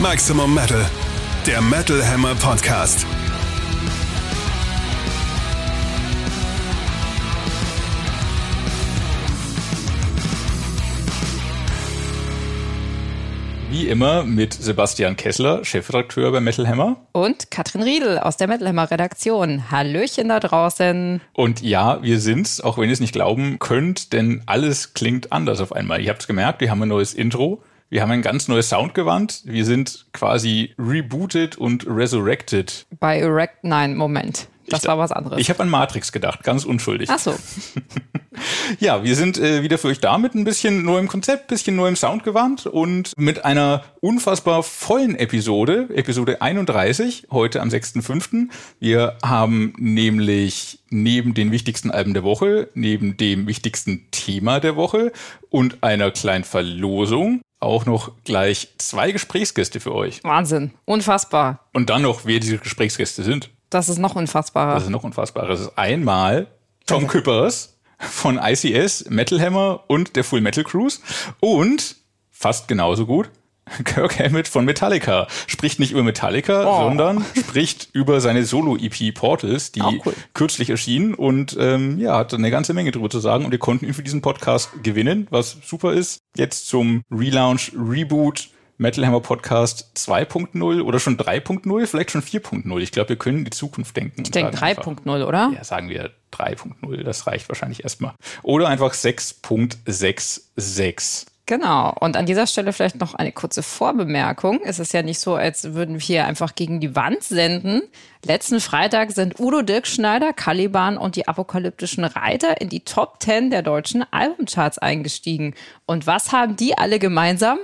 Maximum Metal, der Metal Hammer Podcast. Wie immer mit Sebastian Kessler, Chefredakteur bei Metal Hammer. Und Katrin Riedel aus der Metal Hammer Redaktion. Hallöchen da draußen. Und ja, wir sind's, auch wenn ihr es nicht glauben könnt, denn alles klingt anders auf einmal. Ihr habt es gemerkt, wir haben ein neues Intro. Wir haben ein ganz neues Soundgewand. Wir sind quasi rebooted und resurrected. Bei Erect, nein, Moment. Das ich, war was anderes. Ich habe an Matrix gedacht, ganz unschuldig. Ach so. ja, wir sind äh, wieder für euch da mit ein bisschen neuem Konzept, bisschen neuem Soundgewand und mit einer unfassbar vollen Episode, Episode 31, heute am 6.5. Wir haben nämlich neben den wichtigsten Alben der Woche, neben dem wichtigsten Thema der Woche und einer kleinen Verlosung auch noch gleich zwei Gesprächsgäste für euch. Wahnsinn, unfassbar. Und dann noch, wer diese Gesprächsgäste sind. Das ist noch unfassbarer. Das ist noch unfassbarer. Das ist einmal Tom Küppers von ICS, Metal Hammer und der Full Metal Cruise und fast genauso gut Kirk Hammett von Metallica spricht nicht über Metallica, oh. sondern spricht über seine Solo-EP Portals, die cool. kürzlich erschienen und ähm, ja, hat eine ganze Menge drüber zu sagen und wir konnten ihn für diesen Podcast gewinnen, was super ist. Jetzt zum Relaunch, Reboot, Metal Hammer Podcast 2.0 oder schon 3.0, vielleicht schon 4.0. Ich glaube, wir können in die Zukunft denken. Ich denke 3.0, oder? Ja, sagen wir 3.0, das reicht wahrscheinlich erstmal. Oder einfach 6.66. Genau. Und an dieser Stelle vielleicht noch eine kurze Vorbemerkung. Es ist ja nicht so, als würden wir hier einfach gegen die Wand senden. Letzten Freitag sind Udo Dirkschneider, Caliban und die apokalyptischen Reiter in die Top 10 der deutschen Albumcharts eingestiegen. Und was haben die alle gemeinsam?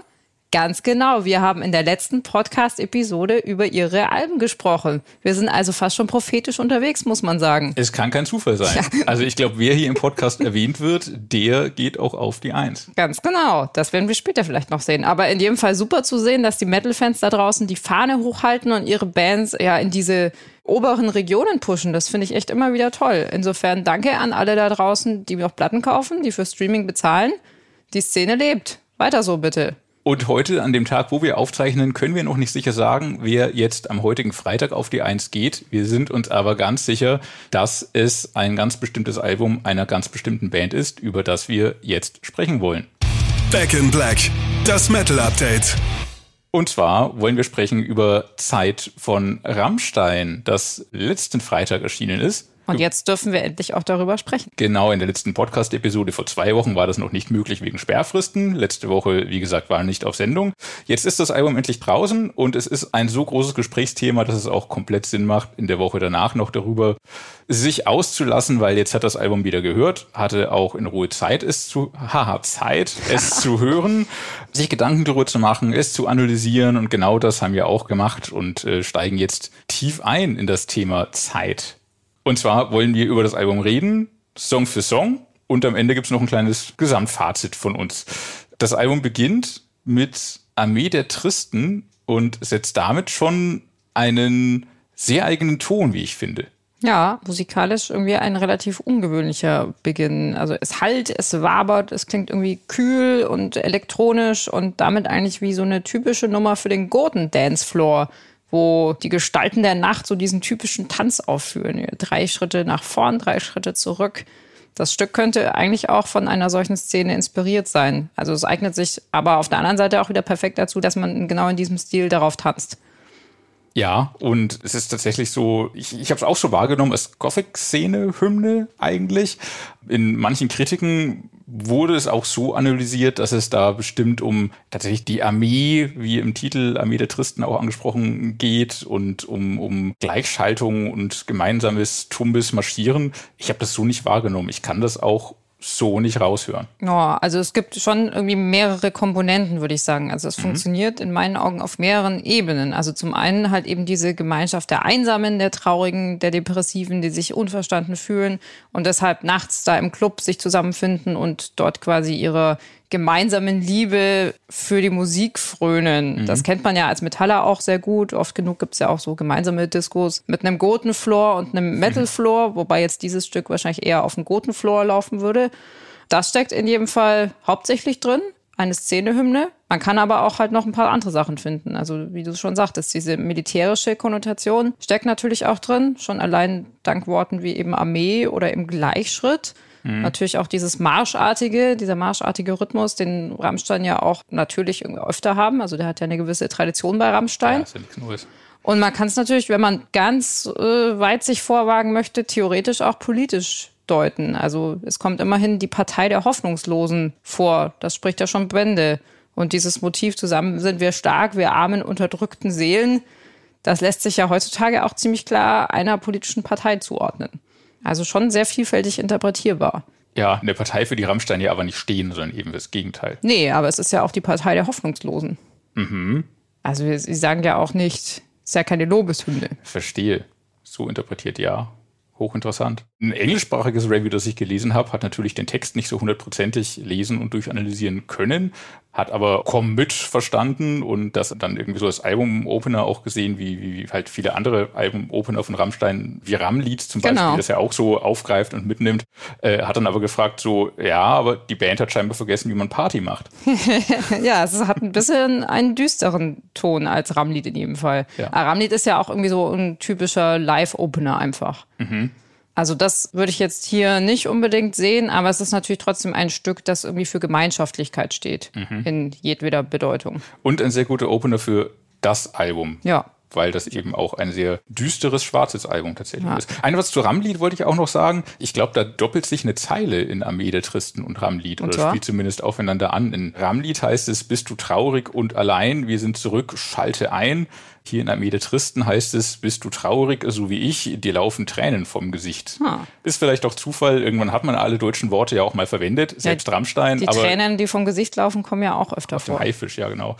Ganz genau. Wir haben in der letzten Podcast-Episode über ihre Alben gesprochen. Wir sind also fast schon prophetisch unterwegs, muss man sagen. Es kann kein Zufall sein. Ja. Also ich glaube, wer hier im Podcast erwähnt wird, der geht auch auf die Eins. Ganz genau. Das werden wir später vielleicht noch sehen. Aber in jedem Fall super zu sehen, dass die Metal-Fans da draußen die Fahne hochhalten und ihre Bands ja in diese oberen Regionen pushen. Das finde ich echt immer wieder toll. Insofern danke an alle da draußen, die noch Platten kaufen, die für Streaming bezahlen. Die Szene lebt. Weiter so bitte. Und heute, an dem Tag, wo wir aufzeichnen, können wir noch nicht sicher sagen, wer jetzt am heutigen Freitag auf die Eins geht. Wir sind uns aber ganz sicher, dass es ein ganz bestimmtes Album einer ganz bestimmten Band ist, über das wir jetzt sprechen wollen. Back in Black, das Metal Update. Und zwar wollen wir sprechen über Zeit von Rammstein, das letzten Freitag erschienen ist. Und jetzt dürfen wir endlich auch darüber sprechen. Genau, in der letzten Podcast-Episode vor zwei Wochen war das noch nicht möglich wegen Sperrfristen. Letzte Woche, wie gesagt, war nicht auf Sendung. Jetzt ist das Album endlich draußen und es ist ein so großes Gesprächsthema, dass es auch komplett Sinn macht, in der Woche danach noch darüber sich auszulassen, weil jetzt hat das Album wieder gehört, hatte auch in Ruhe Zeit, es zu, haha, Zeit, es zu hören, sich Gedanken darüber zu machen, es zu analysieren und genau das haben wir auch gemacht und äh, steigen jetzt tief ein in das Thema Zeit. Und zwar wollen wir über das Album reden, Song für Song. Und am Ende gibt's noch ein kleines Gesamtfazit von uns. Das Album beginnt mit Armee der Tristen und setzt damit schon einen sehr eigenen Ton, wie ich finde. Ja, musikalisch irgendwie ein relativ ungewöhnlicher Beginn. Also es halt, es wabert, es klingt irgendwie kühl und elektronisch und damit eigentlich wie so eine typische Nummer für den Gordon Dancefloor wo die Gestalten der Nacht so diesen typischen Tanz aufführen. Drei Schritte nach vorn, drei Schritte zurück. Das Stück könnte eigentlich auch von einer solchen Szene inspiriert sein. Also es eignet sich aber auf der anderen Seite auch wieder perfekt dazu, dass man genau in diesem Stil darauf tanzt. Ja, und es ist tatsächlich so, ich, ich habe es auch so wahrgenommen als Gothic-Szene-Hymne eigentlich. In manchen Kritiken wurde es auch so analysiert, dass es da bestimmt um tatsächlich die Armee, wie im Titel Armee der Tristen auch angesprochen geht und um, um Gleichschaltung und gemeinsames Tumbes Marschieren. Ich habe das so nicht wahrgenommen. Ich kann das auch so nicht raushören. Ja, also es gibt schon irgendwie mehrere Komponenten, würde ich sagen. Also es mhm. funktioniert in meinen Augen auf mehreren Ebenen. Also zum einen halt eben diese Gemeinschaft der Einsamen, der Traurigen, der Depressiven, die sich unverstanden fühlen und deshalb nachts da im Club sich zusammenfinden und dort quasi ihre gemeinsamen Liebe für die Musik frönen. Mhm. Das kennt man ja als Metaller auch sehr gut. Oft genug gibt es ja auch so gemeinsame Diskos mit einem Goten-Floor und einem Metal-Floor, wobei jetzt dieses Stück wahrscheinlich eher auf dem Goten-Floor laufen würde. Das steckt in jedem Fall hauptsächlich drin. eine Szenehymne. Man kann aber auch halt noch ein paar andere Sachen finden. Also wie du schon sagtest, diese militärische Konnotation steckt natürlich auch drin, schon allein dank Worten wie eben Armee oder im Gleichschritt. Mhm. Natürlich auch dieses Marschartige, dieser marschartige Rhythmus, den Rammstein ja auch natürlich irgendwie öfter haben. Also der hat ja eine gewisse Tradition bei Rammstein. Ja, ist ja nichts Neues. Und man kann es natürlich, wenn man ganz äh, weit sich vorwagen möchte, theoretisch auch politisch deuten. Also es kommt immerhin die Partei der Hoffnungslosen vor. Das spricht ja schon Bände. Und dieses Motiv zusammen sind wir stark, wir armen, unterdrückten Seelen, das lässt sich ja heutzutage auch ziemlich klar einer politischen Partei zuordnen. Also schon sehr vielfältig interpretierbar. Ja, eine Partei, für die Rammstein ja aber nicht stehen, sondern eben das Gegenteil. Nee, aber es ist ja auch die Partei der Hoffnungslosen. Mhm. Also sie sagen ja auch nicht, es ist ja keine Lobeshymne. Verstehe. So interpretiert ja hochinteressant. Ein englischsprachiges Review, das ich gelesen habe, hat natürlich den Text nicht so hundertprozentig lesen und durchanalysieren können, hat aber Komm mit verstanden und das dann irgendwie so als Album-Opener auch gesehen, wie, wie halt viele andere Album-Opener von Rammstein, wie Ramlied zum Beispiel, genau. das ja auch so aufgreift und mitnimmt, äh, hat dann aber gefragt so, ja, aber die Band hat scheinbar vergessen, wie man Party macht. ja, es hat ein bisschen einen düsteren Ton als Ramlied in jedem Fall. Ja. Aber Ramlied ist ja auch irgendwie so ein typischer Live-Opener einfach. Mhm. Also das würde ich jetzt hier nicht unbedingt sehen, aber es ist natürlich trotzdem ein Stück, das irgendwie für Gemeinschaftlichkeit steht, mhm. in jedweder Bedeutung. Und ein sehr guter Opener für das Album. Ja weil das eben auch ein sehr düsteres, schwarzes Album tatsächlich ja. ist. Eine was zu Ramlied wollte ich auch noch sagen. Ich glaube, da doppelt sich eine Zeile in Armee der Tristen und Ramlied und oder spielt zumindest aufeinander an. In Ramlied heißt es, bist du traurig und allein, wir sind zurück, schalte ein. Hier in Armee der Tristen heißt es, bist du traurig, so wie ich, dir laufen Tränen vom Gesicht. Hm. Ist vielleicht auch Zufall, irgendwann hat man alle deutschen Worte ja auch mal verwendet, selbst ja, Rammstein. Die Tränen, die vom Gesicht laufen, kommen ja auch öfter auf vor. Dem Haifisch, ja genau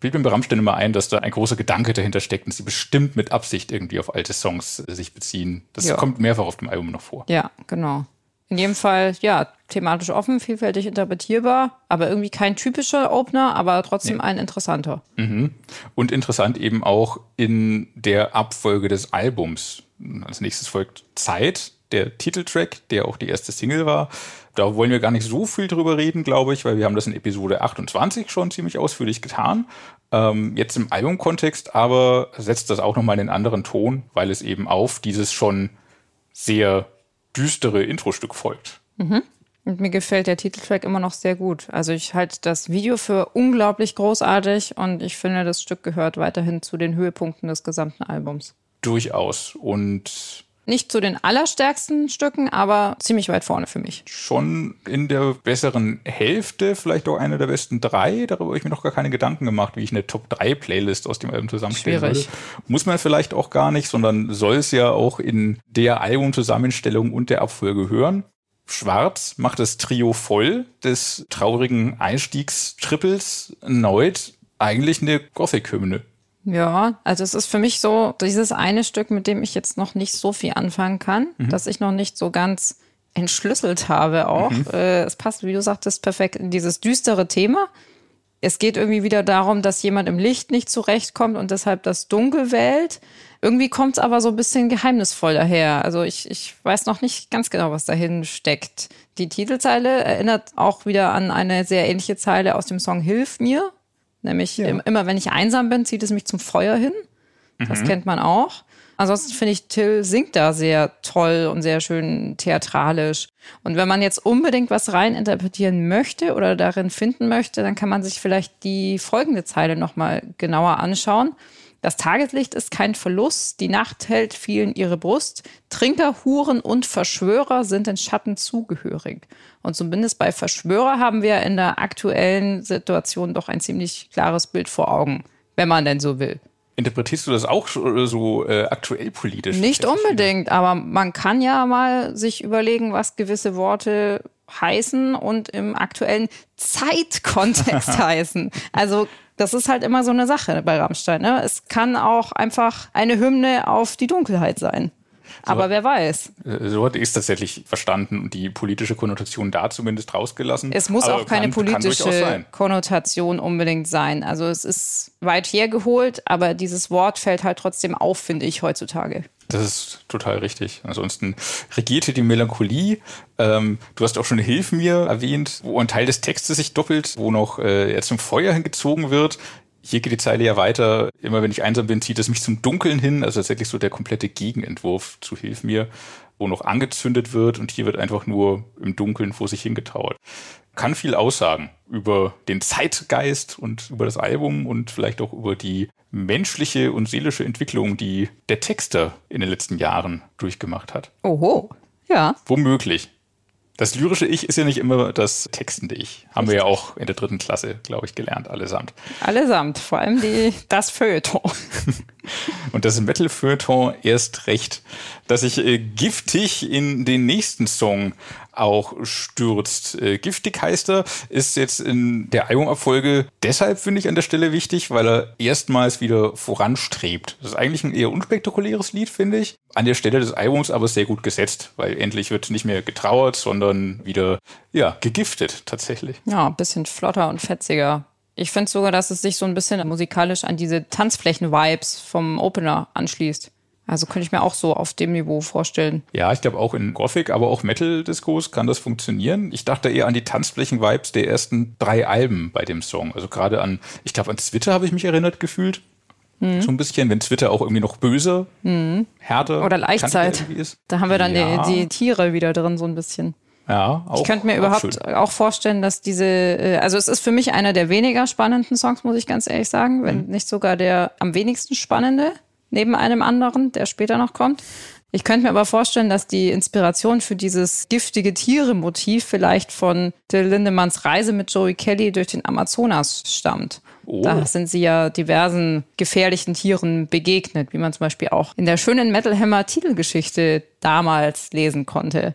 bildet mir bei Rammstein immer ein, dass da ein großer Gedanke dahinter steckt und sie bestimmt mit Absicht irgendwie auf alte Songs sich beziehen. Das ja. kommt mehrfach auf dem Album noch vor. Ja, genau. In jedem Fall, ja, thematisch offen, vielfältig interpretierbar, aber irgendwie kein typischer Opener, aber trotzdem nee. ein interessanter. Mhm. Und interessant eben auch in der Abfolge des Albums. Als nächstes folgt Zeit, der Titeltrack, der auch die erste Single war. Da wollen wir gar nicht so viel drüber reden, glaube ich, weil wir haben das in Episode 28 schon ziemlich ausführlich getan. Ähm, jetzt im Albumkontext aber setzt das auch nochmal in einen anderen Ton, weil es eben auf dieses schon sehr düstere Intro-Stück folgt. Mhm. Und mir gefällt der Titeltrack immer noch sehr gut. Also ich halte das Video für unglaublich großartig und ich finde, das Stück gehört weiterhin zu den Höhepunkten des gesamten Albums. Durchaus. Und nicht zu den allerstärksten Stücken, aber ziemlich weit vorne für mich. Schon in der besseren Hälfte, vielleicht auch eine der besten drei. Darüber habe ich mir noch gar keine Gedanken gemacht, wie ich eine Top-3-Playlist aus dem Album zusammenstellen Schwierig. würde. Muss man vielleicht auch gar nicht, sondern soll es ja auch in der Albumzusammenstellung und der Abfolge hören. Schwarz macht das Trio voll des traurigen Einstiegstrippels erneut eigentlich eine Gothic-Hymne. Ja, also es ist für mich so dieses eine Stück, mit dem ich jetzt noch nicht so viel anfangen kann, mhm. dass ich noch nicht so ganz entschlüsselt habe auch. Mhm. Äh, es passt, wie du sagtest, perfekt in dieses düstere Thema. Es geht irgendwie wieder darum, dass jemand im Licht nicht zurechtkommt und deshalb das Dunkel wählt. Irgendwie kommt es aber so ein bisschen geheimnisvoll daher. Also ich, ich weiß noch nicht ganz genau, was dahin steckt. Die Titelzeile erinnert auch wieder an eine sehr ähnliche Zeile aus dem Song Hilf mir Nämlich ja. immer, wenn ich einsam bin, zieht es mich zum Feuer hin. Das mhm. kennt man auch. Ansonsten finde ich, Till singt da sehr toll und sehr schön theatralisch. Und wenn man jetzt unbedingt was rein interpretieren möchte oder darin finden möchte, dann kann man sich vielleicht die folgende Zeile nochmal genauer anschauen. Das Tageslicht ist kein Verlust, die Nacht hält vielen ihre Brust. Trinker, Huren und Verschwörer sind den Schatten zugehörig. Und zumindest bei Verschwörer haben wir in der aktuellen Situation doch ein ziemlich klares Bild vor Augen, wenn man denn so will. Interpretierst du das auch so äh, aktuell politisch? Nicht unbedingt, aber man kann ja mal sich überlegen, was gewisse Worte heißen und im aktuellen Zeitkontext heißen. Also das ist halt immer so eine Sache bei Rammstein. Ne? Es kann auch einfach eine Hymne auf die Dunkelheit sein. Aber so, wer weiß. Äh, so hatte ich es tatsächlich verstanden und die politische Konnotation da zumindest rausgelassen. Es muss aber auch keine kann, politische kann Konnotation unbedingt sein. Also es ist weit hergeholt, aber dieses Wort fällt halt trotzdem auf, finde ich, heutzutage. Das ist total richtig. Ansonsten regierte die Melancholie. Ähm, du hast auch schon Hilf mir erwähnt, wo ein Teil des Textes sich doppelt, wo noch äh, er zum Feuer hingezogen wird. Hier geht die Zeile ja weiter. Immer wenn ich einsam bin, zieht es mich zum Dunkeln hin. Also tatsächlich so der komplette Gegenentwurf zu Hilf mir, wo noch angezündet wird und hier wird einfach nur im Dunkeln vor sich hingetauert. Kann viel aussagen über den Zeitgeist und über das Album und vielleicht auch über die menschliche und seelische Entwicklung, die der Texter in den letzten Jahren durchgemacht hat. Oho, ja. Womöglich. Das lyrische Ich ist ja nicht immer das textende Ich. Haben wir ja auch in der dritten Klasse, glaube ich, gelernt, allesamt. Allesamt, vor allem die, das Feuilleton. Und das Metal-Feuilleton erst recht, dass sich äh, giftig in den nächsten Song auch stürzt. Äh, Giftig heißt er, ist jetzt in der Albumabfolge deshalb, finde ich, an der Stelle wichtig, weil er erstmals wieder voranstrebt. Das ist eigentlich ein eher unspektakuläres Lied, finde ich. An der Stelle des Albums aber sehr gut gesetzt, weil endlich wird nicht mehr getrauert, sondern wieder, ja, gegiftet tatsächlich. Ja, ein bisschen flotter und fetziger. Ich finde sogar, dass es sich so ein bisschen musikalisch an diese Tanzflächen-Vibes vom Opener anschließt. Also könnte ich mir auch so auf dem Niveau vorstellen. Ja, ich glaube auch in Gothic, aber auch Metal-Discos kann das funktionieren. Ich dachte eher an die Tanzflächen-Vibes der ersten drei Alben bei dem Song. Also gerade an, ich glaube an Twitter habe ich mich erinnert gefühlt. Mhm. So ein bisschen, wenn Twitter auch irgendwie noch böse, mhm. härter oder Leichtzeit. Ist. Da haben wir dann ja. die, die Tiere wieder drin, so ein bisschen. Ja, auch, ich könnte mir auch überhaupt schön. auch vorstellen, dass diese, äh, also es ist für mich einer der weniger spannenden Songs, muss ich ganz ehrlich sagen, wenn mhm. nicht sogar der am wenigsten spannende neben einem anderen, der später noch kommt. Ich könnte mir aber vorstellen, dass die Inspiration für dieses giftige Tiere-Motiv vielleicht von Till Lindemanns Reise mit Joey Kelly durch den Amazonas stammt. Oh. Da sind sie ja diversen gefährlichen Tieren begegnet, wie man zum Beispiel auch in der schönen Metal Hammer Titelgeschichte damals lesen konnte.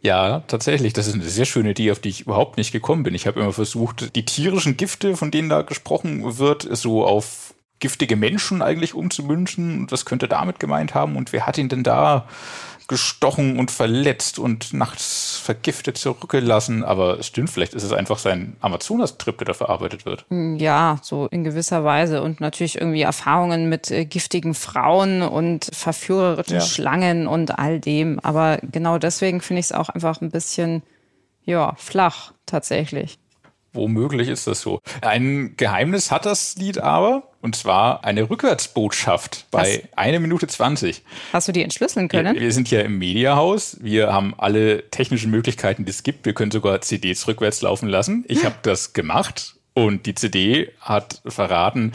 Ja, tatsächlich. Das ist eine sehr schöne Idee, auf die ich überhaupt nicht gekommen bin. Ich habe immer versucht, die tierischen Gifte, von denen da gesprochen wird, so auf giftige Menschen eigentlich umzumünzen. Und was könnte damit gemeint haben? Und wer hat ihn denn da gestochen und verletzt und nachts vergiftet zurückgelassen? Aber es stimmt, vielleicht ist es einfach sein Amazonas-Trip, der da verarbeitet wird. Hm, ja, so in gewisser Weise. Und natürlich irgendwie Erfahrungen mit äh, giftigen Frauen und verführerischen ja. Schlangen und all dem. Aber genau deswegen finde ich es auch einfach ein bisschen, ja, flach tatsächlich. Womöglich ist das so. Ein Geheimnis hat das Lied aber, und zwar eine Rückwärtsbotschaft bei Was? 1 Minute 20. Hast du die entschlüsseln können? Wir, wir sind ja im Mediahaus. Wir haben alle technischen Möglichkeiten, die es gibt. Wir können sogar CDs rückwärts laufen lassen. Ich habe das gemacht und die CD hat verraten,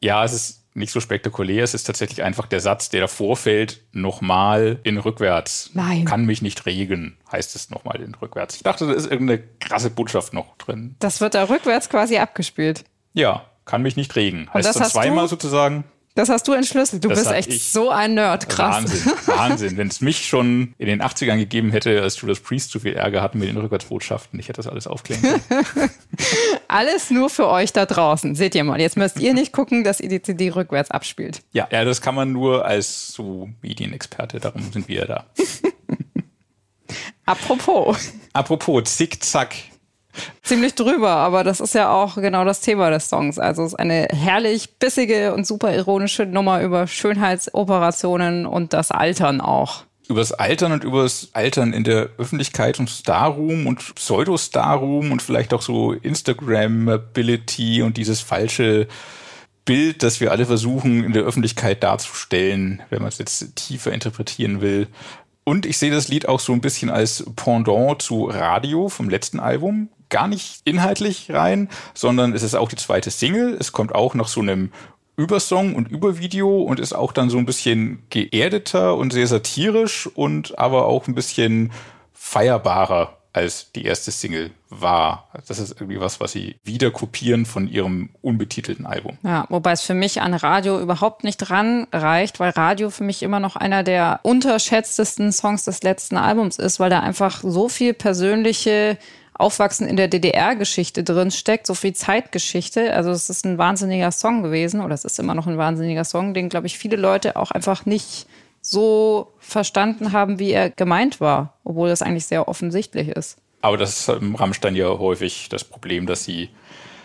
ja, es ist nicht so spektakulär. Es ist tatsächlich einfach der Satz, der davor fällt, nochmal in rückwärts. Nein. Kann mich nicht regen, heißt es nochmal in rückwärts. Ich dachte, da ist irgendeine krasse Botschaft noch drin. Das wird da rückwärts quasi abgespielt. Ja, kann mich nicht regen. Heißt dann zweimal sozusagen. Das hast du entschlüsselt. Du das bist echt so ein Nerd. Krass. Wahnsinn. Wahnsinn. Wenn es mich schon in den 80ern gegeben hätte, als Judas Priest zu viel Ärger hatten mit den Rückwärtsbotschaften, ich hätte das alles aufklären können. alles nur für euch da draußen. Seht ihr mal. Jetzt müsst ihr nicht gucken, dass ihr die CD rückwärts abspielt. Ja, ja, das kann man nur als so Medienexperte. Darum sind wir da. Apropos. Apropos, zick-zack ziemlich drüber, aber das ist ja auch genau das Thema des Songs. Also es ist eine herrlich bissige und super ironische Nummer über Schönheitsoperationen und das Altern auch. Über das Altern und über das Altern in der Öffentlichkeit und Starroom und Pseudo-Starroom und vielleicht auch so Instagram-Ability und dieses falsche Bild, das wir alle versuchen in der Öffentlichkeit darzustellen, wenn man es jetzt tiefer interpretieren will. Und ich sehe das Lied auch so ein bisschen als Pendant zu Radio vom letzten Album gar nicht inhaltlich rein, sondern es ist auch die zweite Single. Es kommt auch noch so einem Übersong und Übervideo und ist auch dann so ein bisschen geerdeter und sehr satirisch und aber auch ein bisschen feierbarer als die erste Single war. Das ist irgendwie was, was sie wieder kopieren von ihrem unbetitelten Album. Ja, wobei es für mich an Radio überhaupt nicht dran reicht, weil Radio für mich immer noch einer der unterschätztesten Songs des letzten Albums ist, weil da einfach so viel persönliche Aufwachsen in der DDR-Geschichte drin steckt, so viel Zeitgeschichte. Also es ist ein wahnsinniger Song gewesen oder es ist immer noch ein wahnsinniger Song, den, glaube ich, viele Leute auch einfach nicht so verstanden haben, wie er gemeint war, obwohl das eigentlich sehr offensichtlich ist. Aber das ist im Rammstein ja häufig das Problem, dass sie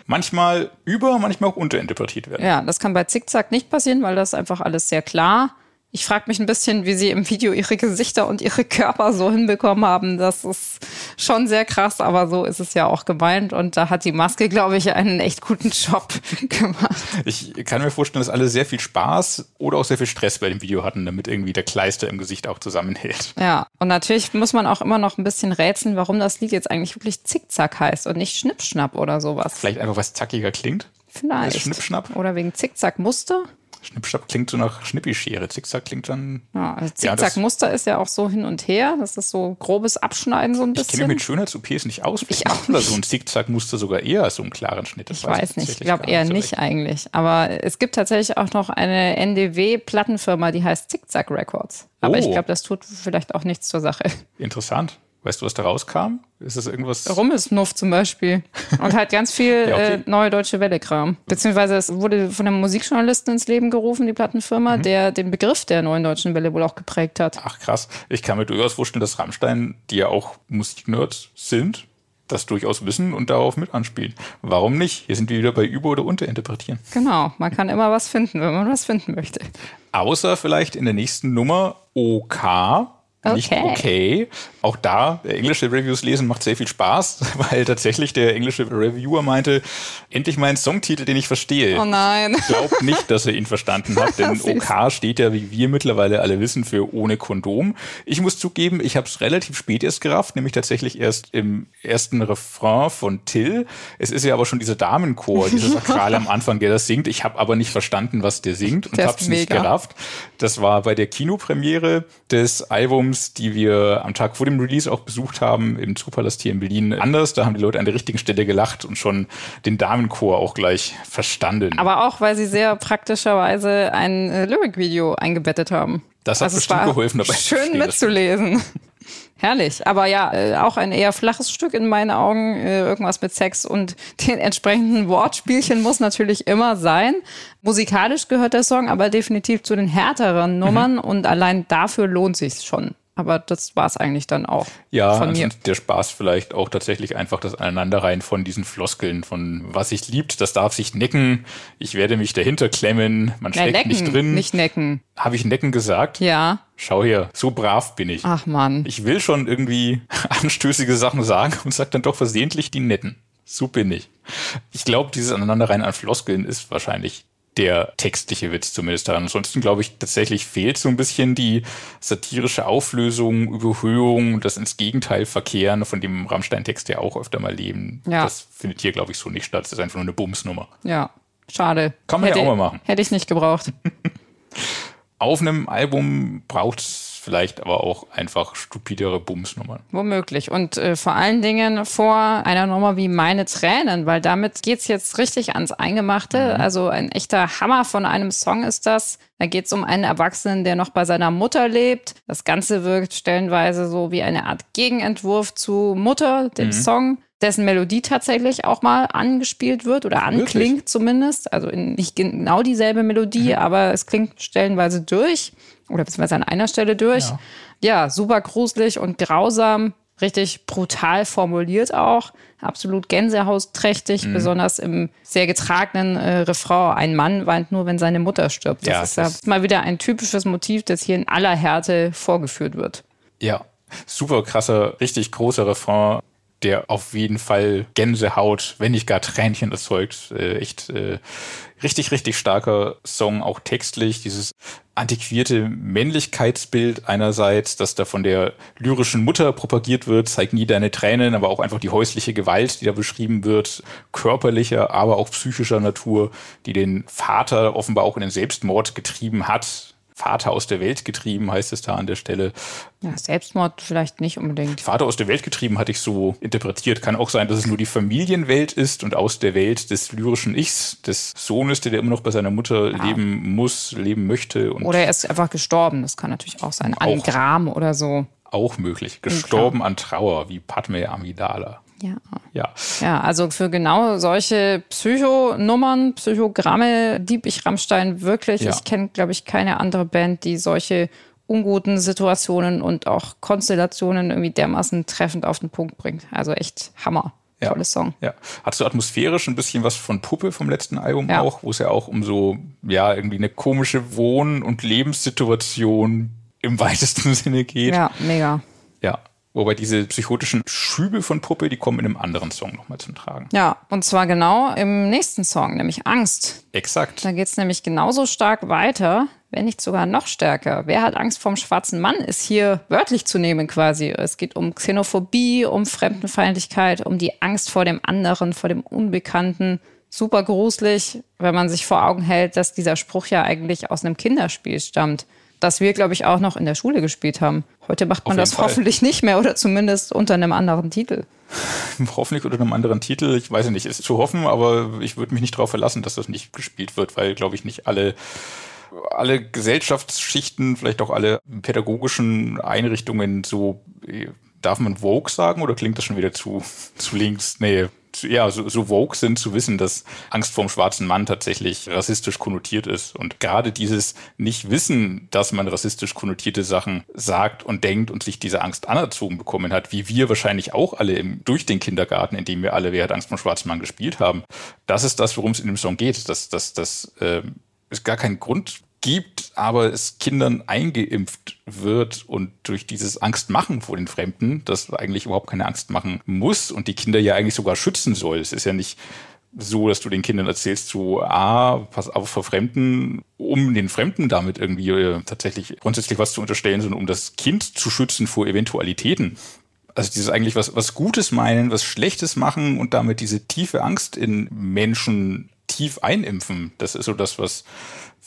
manchmal über, manchmal auch unterinterpretiert werden. Ja, das kann bei Zickzack nicht passieren, weil das einfach alles sehr klar ich frage mich ein bisschen, wie sie im Video ihre Gesichter und ihre Körper so hinbekommen haben. Das ist schon sehr krass, aber so ist es ja auch gemeint. Und da hat die Maske, glaube ich, einen echt guten Job gemacht. Ich kann mir vorstellen, dass alle sehr viel Spaß oder auch sehr viel Stress bei dem Video hatten, damit irgendwie der Kleister im Gesicht auch zusammenhält. Ja, und natürlich muss man auch immer noch ein bisschen rätseln, warum das Lied jetzt eigentlich wirklich Zickzack heißt und nicht Schnippschnapp oder sowas. Vielleicht einfach, was zackiger klingt? Vielleicht. Schnippschnapp? Oder wegen Zickzack-Muster? Schnippschnapp klingt so nach Schnippischere. Zickzack klingt dann. Ja, also Zickzack-Muster ist ja auch so hin und her. Das ist so grobes Abschneiden so ein bisschen. Ich kenne mich mit Schönheits-OPs nicht aus. Ich auch nicht. so ein Zickzack-Muster sogar eher als so einen klaren Schnitt. Das ich weiß, weiß nicht. Ich glaube eher nicht recht. eigentlich. Aber es gibt tatsächlich auch noch eine NDW-Plattenfirma, die heißt Zickzack Records. Aber oh. ich glaube, das tut vielleicht auch nichts zur Sache. Interessant. Weißt du, was da rauskam? Ist das irgendwas? Rummelsnuff zum Beispiel. Und halt ganz viel ja, okay. äh, neue deutsche Welle-Kram. Beziehungsweise es wurde von einem Musikjournalisten ins Leben gerufen, die Plattenfirma, mhm. der den Begriff der neuen deutschen Welle wohl auch geprägt hat. Ach krass. Ich kann mir durchaus vorstellen, dass Rammstein, die ja auch Musiknerds sind, das durchaus wissen und darauf mit anspielen. Warum nicht? Hier sind wir wieder bei Über- oder Unterinterpretieren. Genau, man kann immer was finden, wenn man was finden möchte. Außer vielleicht in der nächsten Nummer OK Okay. Nicht okay. Auch da, englische Reviews lesen macht sehr viel Spaß, weil tatsächlich der englische Reviewer meinte, endlich mein Songtitel, den ich verstehe. Oh nein. Glaubt nicht, dass er ihn verstanden hat, denn OK steht ja, wie wir mittlerweile alle wissen, für ohne Kondom. Ich muss zugeben, ich habe es relativ spät erst gerafft, nämlich tatsächlich erst im ersten Refrain von Till. Es ist ja aber schon dieser Damenchor, dieser Sakral am Anfang, der das singt. Ich habe aber nicht verstanden, was der singt und habe es nicht gerafft. Das war bei der Kinopremiere des Albums Films, die wir am Tag vor dem Release auch besucht haben, im Zoopalast hier in Berlin, anders. Da haben die Leute an der richtigen Stelle gelacht und schon den Damenchor auch gleich verstanden. Aber auch, weil sie sehr praktischerweise ein äh, Lyric-Video eingebettet haben. Das hat also bestimmt geholfen dabei. Schön mitzulesen. Herrlich. Aber ja, äh, auch ein eher flaches Stück in meinen Augen. Äh, irgendwas mit Sex und den entsprechenden Wortspielchen muss natürlich immer sein. Musikalisch gehört der Song aber definitiv zu den härteren Nummern mhm. und allein dafür lohnt sich schon. Aber das war es eigentlich dann auch. Ja, von mir. der Spaß vielleicht auch tatsächlich einfach das Aneinanderreihen von diesen Floskeln, von was sich liebt, das darf sich necken, ich werde mich dahinter klemmen, man Na, steckt necken, nicht drin. Nicht necken. Habe ich necken gesagt? Ja. Schau her, so brav bin ich. Ach man. Ich will schon irgendwie anstößige Sachen sagen und sag dann doch versehentlich die netten. So bin ich. Ich glaube, dieses Aneinanderreihen an Floskeln ist wahrscheinlich der textliche Witz zumindest daran. Ansonsten glaube ich tatsächlich fehlt so ein bisschen die satirische Auflösung, Überhöhung, das ins Gegenteil verkehren, von dem Rammstein-Text ja auch öfter mal leben. Ja. Das findet hier glaube ich so nicht statt. Das ist einfach nur eine Bumsnummer. Ja, schade. Kann man hätte, ja auch mal machen. Hätte ich nicht gebraucht. Auf einem Album braucht es vielleicht aber auch einfach stupidere Bumsnummern. Womöglich. Und äh, vor allen Dingen vor einer Nummer wie Meine Tränen, weil damit geht's jetzt richtig ans Eingemachte. Mhm. Also ein echter Hammer von einem Song ist das. Da geht's um einen Erwachsenen, der noch bei seiner Mutter lebt. Das Ganze wirkt stellenweise so wie eine Art Gegenentwurf zu Mutter, dem mhm. Song dessen Melodie tatsächlich auch mal angespielt wird oder anklingt Wirklich? zumindest. Also nicht genau dieselbe Melodie, mhm. aber es klingt stellenweise durch oder beziehungsweise an einer Stelle durch. Ja, ja super gruselig und grausam, richtig brutal formuliert auch, absolut gänsehausträchtig, mhm. besonders im sehr getragenen äh, Refrain. Ein Mann weint nur, wenn seine Mutter stirbt. Das ja, ist ja ist mal wieder ein typisches Motiv, das hier in aller Härte vorgeführt wird. Ja, super krasser, richtig großer Refrain der auf jeden Fall Gänsehaut, wenn nicht gar Tränchen erzeugt. Äh, echt äh, richtig, richtig starker Song, auch textlich. Dieses antiquierte Männlichkeitsbild einerseits, das da von der lyrischen Mutter propagiert wird, zeigt nie deine Tränen, aber auch einfach die häusliche Gewalt, die da beschrieben wird, körperlicher, aber auch psychischer Natur, die den Vater offenbar auch in den Selbstmord getrieben hat Vater aus der Welt getrieben, heißt es da an der Stelle. Ja, Selbstmord vielleicht nicht unbedingt. Vater aus der Welt getrieben hatte ich so interpretiert. Kann auch sein, dass es nur die Familienwelt ist und aus der Welt des lyrischen Ichs, des Sohnes, der immer noch bei seiner Mutter ja. leben muss, leben möchte. oder er ist einfach gestorben. Das kann natürlich auch sein. An Gram oder so. Auch möglich. Gestorben an Trauer, wie Padme Amidala. Ja. Ja. Ja, also für genau solche Psychonummern, Psychogramme lieb ich Rammstein wirklich. Ja. Ich kenne, glaube ich, keine andere Band, die solche unguten Situationen und auch Konstellationen irgendwie dermaßen treffend auf den Punkt bringt. Also echt Hammer. Ja. Tolles Song. Ja. Hast du atmosphärisch ein bisschen was von Puppe vom letzten Album Ja. auch, wo es ja auch um so, ja, irgendwie eine komische Wohn- und Lebenssituation im weitesten Sinne geht. Ja, mega. Ja. Wobei diese psychotischen Schübe von Puppe, die kommen in einem anderen Song nochmal zum Tragen. Ja, und zwar genau im nächsten Song, nämlich Angst. Exakt. Da geht es nämlich genauso stark weiter, wenn nicht sogar noch stärker. Wer hat Angst vorm schwarzen Mann, ist hier wörtlich zu nehmen quasi. Es geht um Xenophobie, um Fremdenfeindlichkeit, um die Angst vor dem anderen, vor dem Unbekannten. Super gruselig, wenn man sich vor Augen hält, dass dieser Spruch ja eigentlich aus einem Kinderspiel stammt. Das wir, glaube ich, auch noch in der Schule gespielt haben. Heute macht man das Fall. hoffentlich nicht mehr oder zumindest unter einem anderen Titel. Hoffentlich unter einem anderen Titel. Ich weiß nicht, ist zu hoffen, aber ich würde mich nicht darauf verlassen, dass das nicht gespielt wird, weil, glaube ich, nicht alle alle Gesellschaftsschichten, vielleicht auch alle pädagogischen Einrichtungen so, äh, darf man Vogue sagen oder klingt das schon wieder zu, zu links? Nee, ja, so, so Vogue sind zu wissen, dass Angst vorm schwarzen Mann tatsächlich rassistisch konnotiert ist. Und gerade dieses Nicht-Wissen, dass man rassistisch konnotierte Sachen sagt und denkt und sich diese Angst anerzogen bekommen hat, wie wir wahrscheinlich auch alle im, durch den Kindergarten, in dem wir alle Wer hat Angst vor dem schwarzen Mann gespielt haben. Das ist das, worum es in dem Song geht, dass, dass, dass ähm, es gar keinen Grund gibt, aber es Kindern eingeimpft wird und durch dieses Angstmachen vor den Fremden, das eigentlich überhaupt keine Angst machen muss und die Kinder ja eigentlich sogar schützen soll. Es ist ja nicht so, dass du den Kindern erzählst, so, ah, pass auf vor Fremden, um den Fremden damit irgendwie äh, tatsächlich grundsätzlich was zu unterstellen, sondern um das Kind zu schützen vor Eventualitäten. Also dieses eigentlich was, was Gutes meinen, was Schlechtes machen und damit diese tiefe Angst in Menschen tief einimpfen. Das ist so das, was,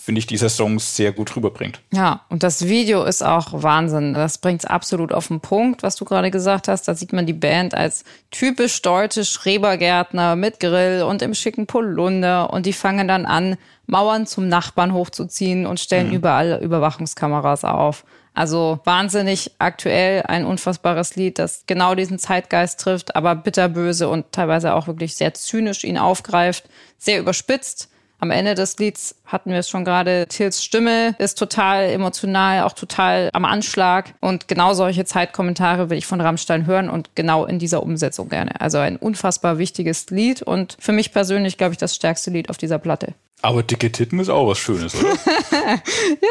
finde ich, dieser Song sehr gut rüberbringt. Ja, und das Video ist auch Wahnsinn. Das bringt es absolut auf den Punkt, was du gerade gesagt hast. Da sieht man die Band als typisch deutsche Schrebergärtner mit Grill und im schicken Polunder. Und die fangen dann an, Mauern zum Nachbarn hochzuziehen und stellen überall Überwachungskameras auf. Also wahnsinnig aktuell, ein unfassbares Lied, das genau diesen Zeitgeist trifft, aber bitterböse und teilweise auch wirklich sehr zynisch ihn aufgreift, sehr überspitzt. Am Ende des Lieds hatten wir es schon gerade, Tills Stimme ist total emotional, auch total am Anschlag. Und genau solche Zeitkommentare will ich von Rammstein hören und genau in dieser Umsetzung gerne. Also ein unfassbar wichtiges Lied und für mich persönlich, glaube ich, das stärkste Lied auf dieser Platte. Aber dicke Titten ist auch was Schönes, oder?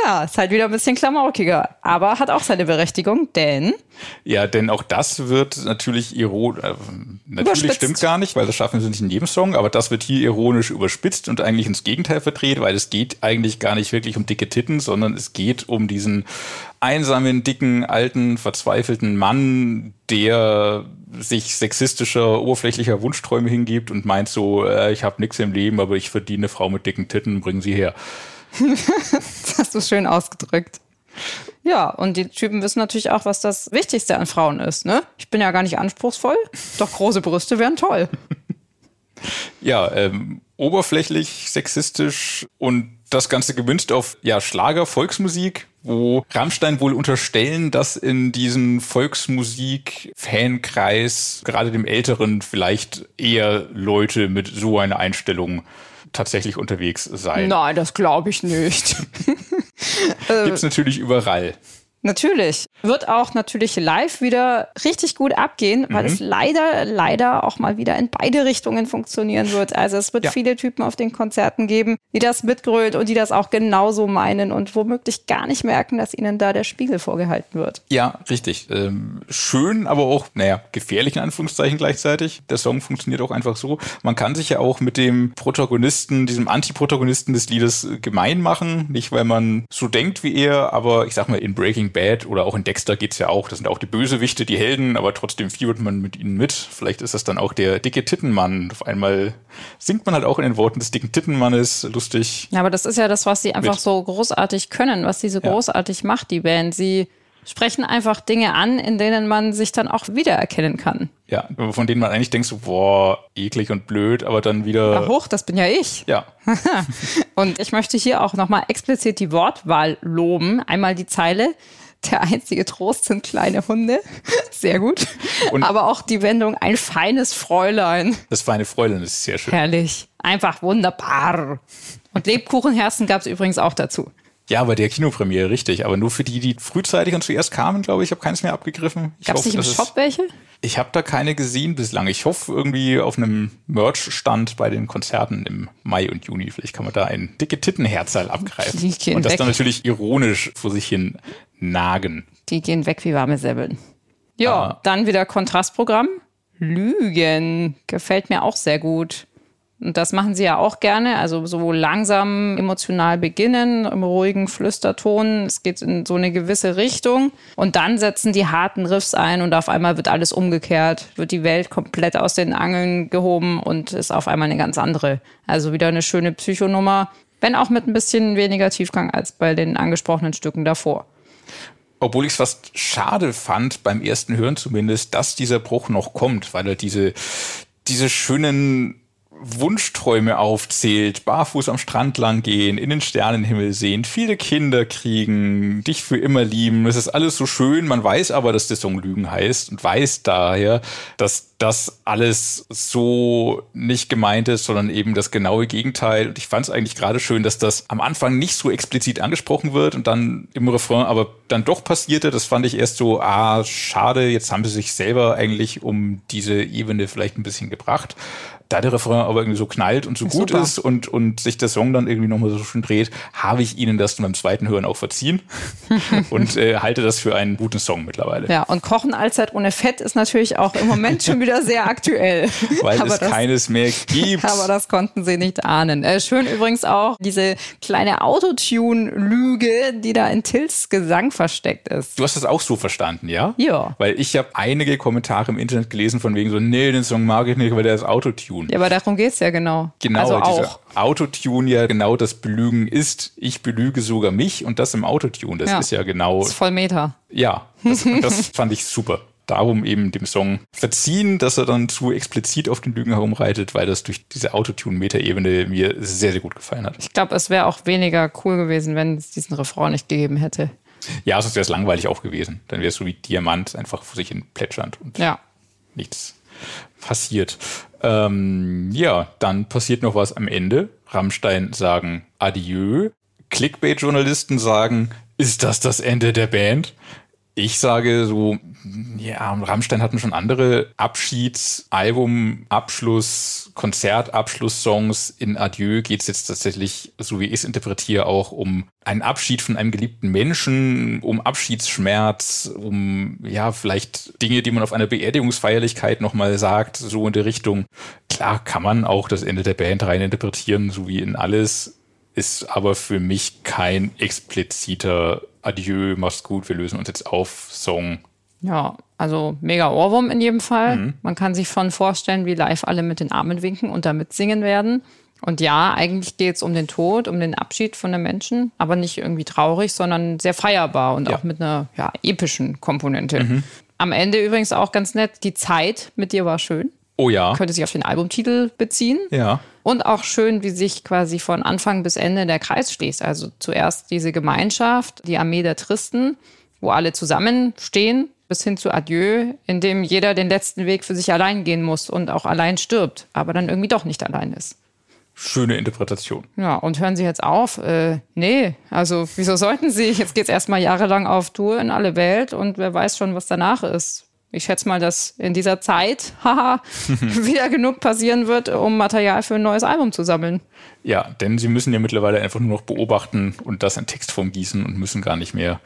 Ja, ist halt wieder ein bisschen klamaukiger, aber hat auch seine Berechtigung, denn ja, denn auch das wird natürlich ironisch, äh, natürlich Überspitzt. stimmt gar nicht, weil das schaffen sie nicht in jedem Song, aber das wird hier ironisch überspitzt und eigentlich ins Gegenteil verdreht, weil es geht eigentlich gar nicht wirklich um dicke Titten, sondern es geht um diesen einsamen, dicken, alten, verzweifelten Mann, der sich sexistischer, oberflächlicher Wunschträume hingibt und meint so, äh, ich habe nichts im Leben, aber ich verdiene eine Frau mit dicken Titten, bringen sie her. das hast du schön ausgedrückt. Ja, und die Typen wissen natürlich auch, was das Wichtigste an Frauen ist. Ne? Ich bin ja gar nicht anspruchsvoll, doch große Brüste wären toll. Ja, ähm, oberflächlich, sexistisch und das Ganze gemünzt auf ja, Schlager, Volksmusik, wo Rammstein wohl unterstellen, dass in diesem Volksmusik-Fankreis, gerade dem Älteren, vielleicht eher Leute mit so einer Einstellung tatsächlich unterwegs seien. Nein, das glaube ich nicht. Gibt's natürlich überall. Natürlich. Wird auch natürlich live wieder richtig gut abgehen, weil Mhm. es leider, leider auch mal wieder in beide Richtungen funktionieren wird. Also es wird Ja. viele Typen auf den Konzerten geben, die das mitgrölt und die das auch genauso meinen und womöglich gar nicht merken, dass ihnen da der Spiegel vorgehalten wird. Ja, richtig. Ähm, schön, aber auch, naja, gefährlich in Anführungszeichen gleichzeitig. Der Song funktioniert auch einfach so. Man kann sich ja auch mit dem Protagonisten, diesem Antiprotagonisten des Liedes gemein machen. Nicht, weil man so denkt wie er, aber ich sag mal, in Breaking Bad oder auch in Dexter geht's ja auch. Das sind auch die Bösewichte, die Helden, aber trotzdem fiebert man mit ihnen mit. Vielleicht ist das dann auch der dicke Tittenmann. Auf einmal singt man halt auch in den Worten des dicken Tittenmannes. Lustig. Ja, aber das ist ja das, was sie einfach Mit. so großartig können, was sie so Ja. großartig macht, die Band. Sie sprechen einfach Dinge an, in denen man sich dann auch wiedererkennen kann. Ja, von denen man eigentlich denkt so, boah, eklig und blöd, aber dann wieder. Ja, hoch, das bin ja ich. ja. Und ich möchte hier auch nochmal explizit die Wortwahl loben. Einmal die Zeile. Der einzige Trost sind kleine Hunde. Sehr gut. Und- Aber auch die Wendung, ein feines Fräulein. Das feine Fräulein ist sehr schön. Herrlich. Einfach wunderbar. Und Lebkuchenherzen gab es übrigens auch dazu. Ja, bei der Kinopremiere, richtig. Aber nur für die, die frühzeitig und zuerst kamen, glaube ich. Ich habe keins mehr abgegriffen. Gab es nicht im Shop welche? Ich habe da keine gesehen bislang. Ich hoffe irgendwie auf einem Merch-Stand bei den Konzerten im Mai und Juni. Vielleicht kann man da ein dicke Tittenherzal abgreifen. Und das weg. dann natürlich ironisch vor sich hin nagen. Die gehen weg wie warme Säbeln. Ja, ah. dann wieder Kontrastprogramm. Lügen. Gefällt mir auch sehr gut. Und das machen sie ja auch gerne, also so langsam emotional beginnen, im ruhigen Flüsterton. Es geht in so eine gewisse Richtung. Und dann setzen die harten Riffs ein und auf einmal wird alles umgekehrt, wird die Welt komplett aus den Angeln gehoben und ist auf einmal eine ganz andere. Also wieder eine schöne Psychonummer, wenn auch mit ein bisschen weniger Tiefgang als bei den angesprochenen Stücken davor obwohl ich es fast schade fand, beim ersten Hören zumindest, dass dieser Bruch noch kommt, weil er diese, diese schönen Wunschträume aufzählt, barfuß am Strand lang gehen, in den Sternenhimmel sehen, viele Kinder kriegen, dich für immer lieben. Es ist alles so schön. Man weiß aber, dass der Song Lügen heißt und weiß daher, dass das alles so nicht gemeint ist, sondern eben das genaue Gegenteil. Und ich fand es eigentlich gerade schön, dass das am Anfang nicht so explizit angesprochen wird und dann im Refrain aber dann doch passierte. Das fand ich erst so, ah, schade, jetzt haben sie sich selber eigentlich um diese Ebene vielleicht ein bisschen gebracht da der Refrain aber irgendwie so knallt und so ist gut super. ist und, und sich der Song dann irgendwie nochmal so schön dreht, habe ich ihnen das beim zweiten Hören auch verziehen und äh, halte das für einen guten Song mittlerweile. Ja, und Kochen allzeit ohne Fett ist natürlich auch im Moment schon wieder sehr aktuell. Weil aber es das, keines mehr gibt. Aber das konnten sie nicht ahnen. Äh, schön übrigens auch diese kleine Autotune-Lüge, die da in Tills Gesang versteckt ist. Du hast das auch so verstanden, ja? Ja. Weil ich habe einige Kommentare im Internet gelesen von wegen so, nee, den Song mag ich nicht, weil der ist Autotune. Autotune. Ja, aber darum geht es ja genau. Genau, also auch. Autotune ja genau das Belügen ist. Ich belüge sogar mich und das im Autotune. Das ja. ist ja genau. Das ist voll Meter. Ja, das, das fand ich super. Darum eben dem Song verziehen, dass er dann zu explizit auf den Lügen herumreitet, weil das durch diese Autotune-Meta-Ebene mir sehr, sehr gut gefallen hat. Ich glaube, es wäre auch weniger cool gewesen, wenn es diesen Refrain nicht gegeben hätte. Ja, sonst wäre es langweilig auch gewesen. Dann wäre es so wie Diamant einfach vor sich hin plätschernd und ja. nichts passiert. Ähm, ja, dann passiert noch was am Ende. Rammstein sagen Adieu. Clickbait-Journalisten sagen, ist das das Ende der Band? Ich sage so, ja, Rammstein hatten schon andere Abschieds-, Album-, Abschluss-, Konzertabschluss-Songs. In Adieu geht es jetzt tatsächlich, so wie ich es interpretiere, auch um einen Abschied von einem geliebten Menschen, um Abschiedsschmerz, um, ja, vielleicht Dinge, die man auf einer Beerdigungsfeierlichkeit nochmal sagt, so in der Richtung. Klar kann man auch das Ende der Band rein interpretieren, so wie in alles ist aber für mich kein expliziter Adieu, mach's gut, wir lösen uns jetzt auf Song. Ja, also mega Ohrwurm in jedem Fall. Mhm. Man kann sich schon vorstellen, wie live alle mit den Armen winken und damit singen werden. Und ja, eigentlich geht es um den Tod, um den Abschied von den Menschen, aber nicht irgendwie traurig, sondern sehr feierbar und ja. auch mit einer ja, epischen Komponente. Mhm. Am Ende übrigens auch ganz nett, die Zeit mit dir war schön. Oh ja. Könnte sich auf den Albumtitel beziehen. Ja. Und auch schön, wie sich quasi von Anfang bis Ende der Kreis schließt. Also zuerst diese Gemeinschaft, die Armee der Tristen, wo alle zusammenstehen, bis hin zu Adieu, in dem jeder den letzten Weg für sich allein gehen muss und auch allein stirbt, aber dann irgendwie doch nicht allein ist. Schöne Interpretation. Ja, und hören Sie jetzt auf? Äh, nee, also wieso sollten Sie? Jetzt geht es erstmal jahrelang auf Tour in alle Welt und wer weiß schon, was danach ist ich schätze mal, dass in dieser Zeit haha, wieder genug passieren wird, um Material für ein neues Album zu sammeln. Ja, denn sie müssen ja mittlerweile einfach nur noch beobachten und das in Textform gießen und müssen gar nicht mehr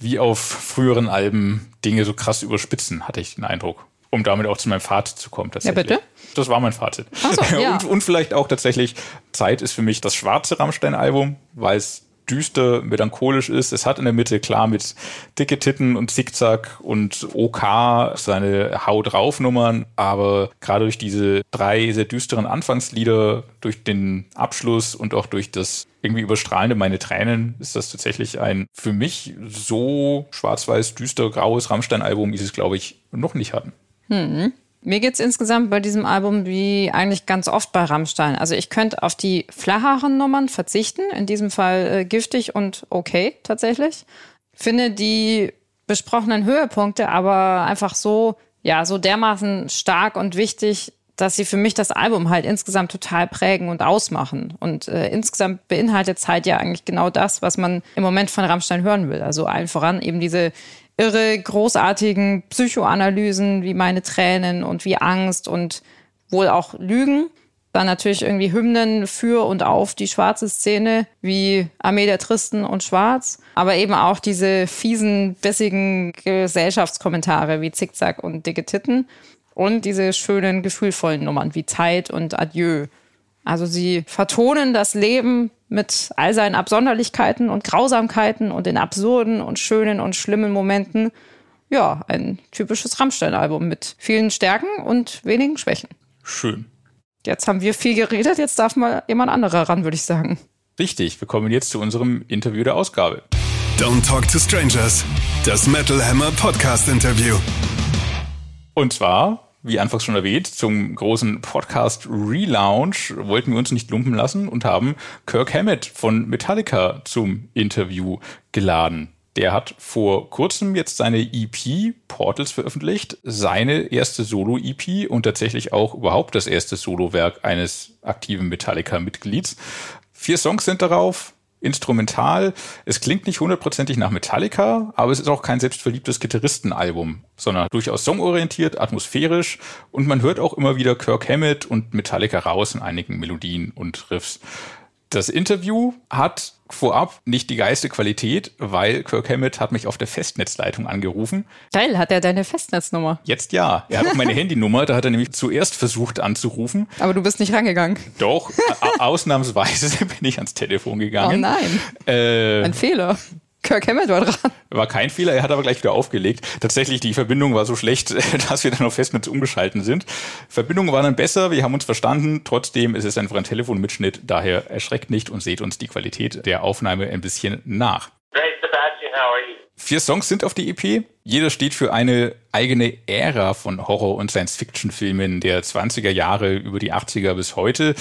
wie auf früheren Alben Dinge so krass überspitzen, hatte ich den Eindruck. Um damit auch zu meinem Fazit zu kommen. Ja, bitte? Das war mein Fazit. So, ja. und, und vielleicht auch tatsächlich, Zeit ist für mich das schwarze Rammstein-Album, weil es düster, melancholisch ist. Es hat in der Mitte klar mit dicke Titten und Zickzack und OK seine Haut drauf Nummern, aber gerade durch diese drei sehr düsteren Anfangslieder, durch den Abschluss und auch durch das irgendwie überstrahlende meine Tränen ist das tatsächlich ein für mich so schwarz-weiß düster graues Rammstein-Album, wie sie es glaube ich noch nicht hatten. Hm. Mir geht's insgesamt bei diesem Album wie eigentlich ganz oft bei Rammstein. Also ich könnte auf die flacheren Nummern verzichten, in diesem Fall äh, giftig und okay tatsächlich. Finde die besprochenen Höhepunkte aber einfach so, ja, so dermaßen stark und wichtig, dass sie für mich das Album halt insgesamt total prägen und ausmachen. Und äh, insgesamt beinhaltet Zeit ja eigentlich genau das, was man im Moment von Rammstein hören will. Also allen voran eben diese irre, großartigen Psychoanalysen wie meine Tränen und wie Angst und wohl auch Lügen. Dann natürlich irgendwie Hymnen für und auf die schwarze Szene, wie Armee der Tristen und Schwarz. Aber eben auch diese fiesen, bissigen Gesellschaftskommentare wie Zickzack und Dicke Titten. Und diese schönen, gefühlvollen Nummern wie Zeit und Adieu. Also sie vertonen das Leben mit all seinen Absonderlichkeiten und Grausamkeiten und den absurden und schönen und schlimmen Momenten. Ja, ein typisches Rammstein-Album mit vielen Stärken und wenigen Schwächen. Schön. Jetzt haben wir viel geredet, jetzt darf mal jemand anderer ran, würde ich sagen. Richtig, wir kommen jetzt zu unserem Interview der Ausgabe. Don't Talk to Strangers, das Metal Hammer Podcast Interview. Und zwar, wie anfangs schon erwähnt, zum großen Podcast Relaunch wollten wir uns nicht lumpen lassen und haben Kirk Hammett von Metallica zum Interview geladen. Der hat vor kurzem jetzt seine EP Portals veröffentlicht, seine erste Solo-EP und tatsächlich auch überhaupt das erste Solowerk eines aktiven Metallica-Mitglieds. Vier Songs sind darauf, instrumental. Es klingt nicht hundertprozentig nach Metallica, aber es ist auch kein selbstverliebtes Gitarristenalbum, sondern durchaus songorientiert, atmosphärisch und man hört auch immer wieder Kirk Hammett und Metallica raus in einigen Melodien und Riffs. Das Interview hat vorab nicht die geiste Qualität, weil Kirk Hammett hat mich auf der Festnetzleitung angerufen. Geil, hat er deine Festnetznummer? Jetzt ja. Er hat auch meine Handynummer, da hat er nämlich zuerst versucht anzurufen. Aber du bist nicht rangegangen. Doch, ausnahmsweise bin ich ans Telefon gegangen. Oh nein. Äh, Ein Fehler. Kirk Hammett war dran. War kein Fehler, er hat aber gleich wieder aufgelegt. Tatsächlich, die Verbindung war so schlecht, dass wir dann auf Festnetz umgeschalten sind. Verbindungen waren dann besser, wir haben uns verstanden. Trotzdem ist es einfach ein Telefonmitschnitt, daher erschreckt nicht und seht uns die Qualität der Aufnahme ein bisschen nach. Great, Sebastian, how are you? Vier Songs sind auf die EP. Jeder steht für eine eigene Ära von Horror- und Science-Fiction-Filmen der 20er Jahre über die 80er bis heute.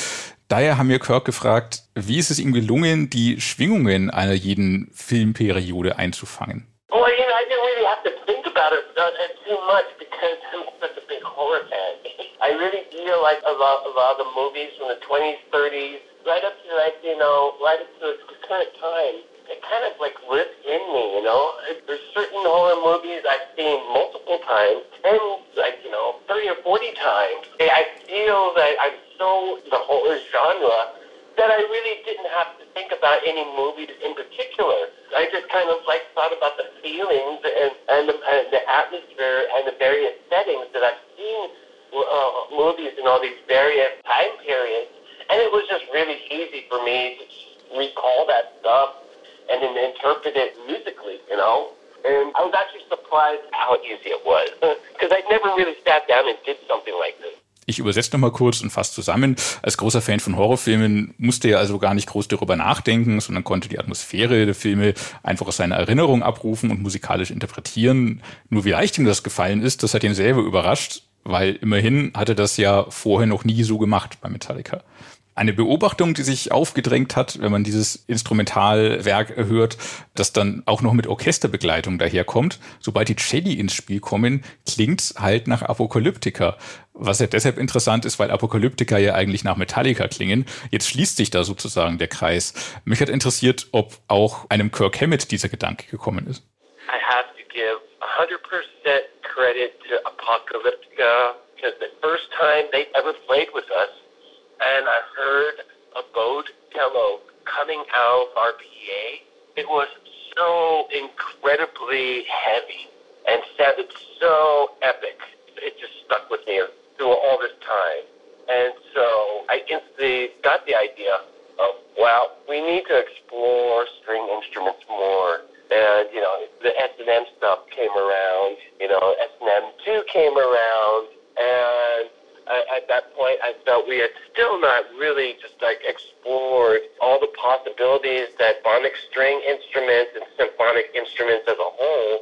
Daher haben wir Kirk gefragt, wie ist es ihm gelungen, die Schwingungen einer jeden Filmperiode einzufangen? Well, you know, I didn't really have to think about it uh, too much because I'm such a big horror fan. I really feel like a lot, a lot of the movies from the 20s, 30s, right up to like, you know, right up kind of like lives in me, you know? There's certain horror movies I've seen multiple times, and like, you know, 30 or 40 times. I feel that I'm so the horror genre that I really didn't have to think about any movies in particular. I just kind of like thought about the feelings and and the, and the atmosphere and the various settings that I've seen uh, movies in all these various time periods, and it was just really easy for me to recall that stuff and then interpret it musically, you know. And I was actually surprised how easy it was because I never really sat down and did something like this. Ich übersetze nochmal kurz und fasse zusammen. Als großer Fan von Horrorfilmen musste er also gar nicht groß darüber nachdenken, sondern konnte die Atmosphäre der Filme einfach aus seiner Erinnerung abrufen und musikalisch interpretieren. Nur wie leicht ihm das gefallen ist, das hat ihn selber überrascht, weil immerhin hatte das ja vorher noch nie so gemacht bei Metallica. Eine Beobachtung, die sich aufgedrängt hat, wenn man dieses Instrumentalwerk hört, das dann auch noch mit Orchesterbegleitung daherkommt. Sobald die Celli ins Spiel kommen, klingt's halt nach Apokalyptika. Was ja deshalb interessant ist, weil Apokalyptika ja eigentlich nach Metallica klingen. Jetzt schließt sich da sozusagen der Kreis. Mich hat interessiert, ob auch einem Kirk Hammett dieser Gedanke gekommen ist. I have to give 100% credit to Apocalyptica because the first time they ever played with us, and I heard a bowed pillow coming out of our PA. It was so incredibly heavy and sounded so epic. It just stuck with me through all this time. And so I instantly got the idea of, wow, we need to explore string instruments more. And, you know, the S&M stuff came around, you know, S&M 2 came around, and I, at that point, I felt we had still not really just like explored all the possibilities that phonic string instruments and symphonic instruments as a whole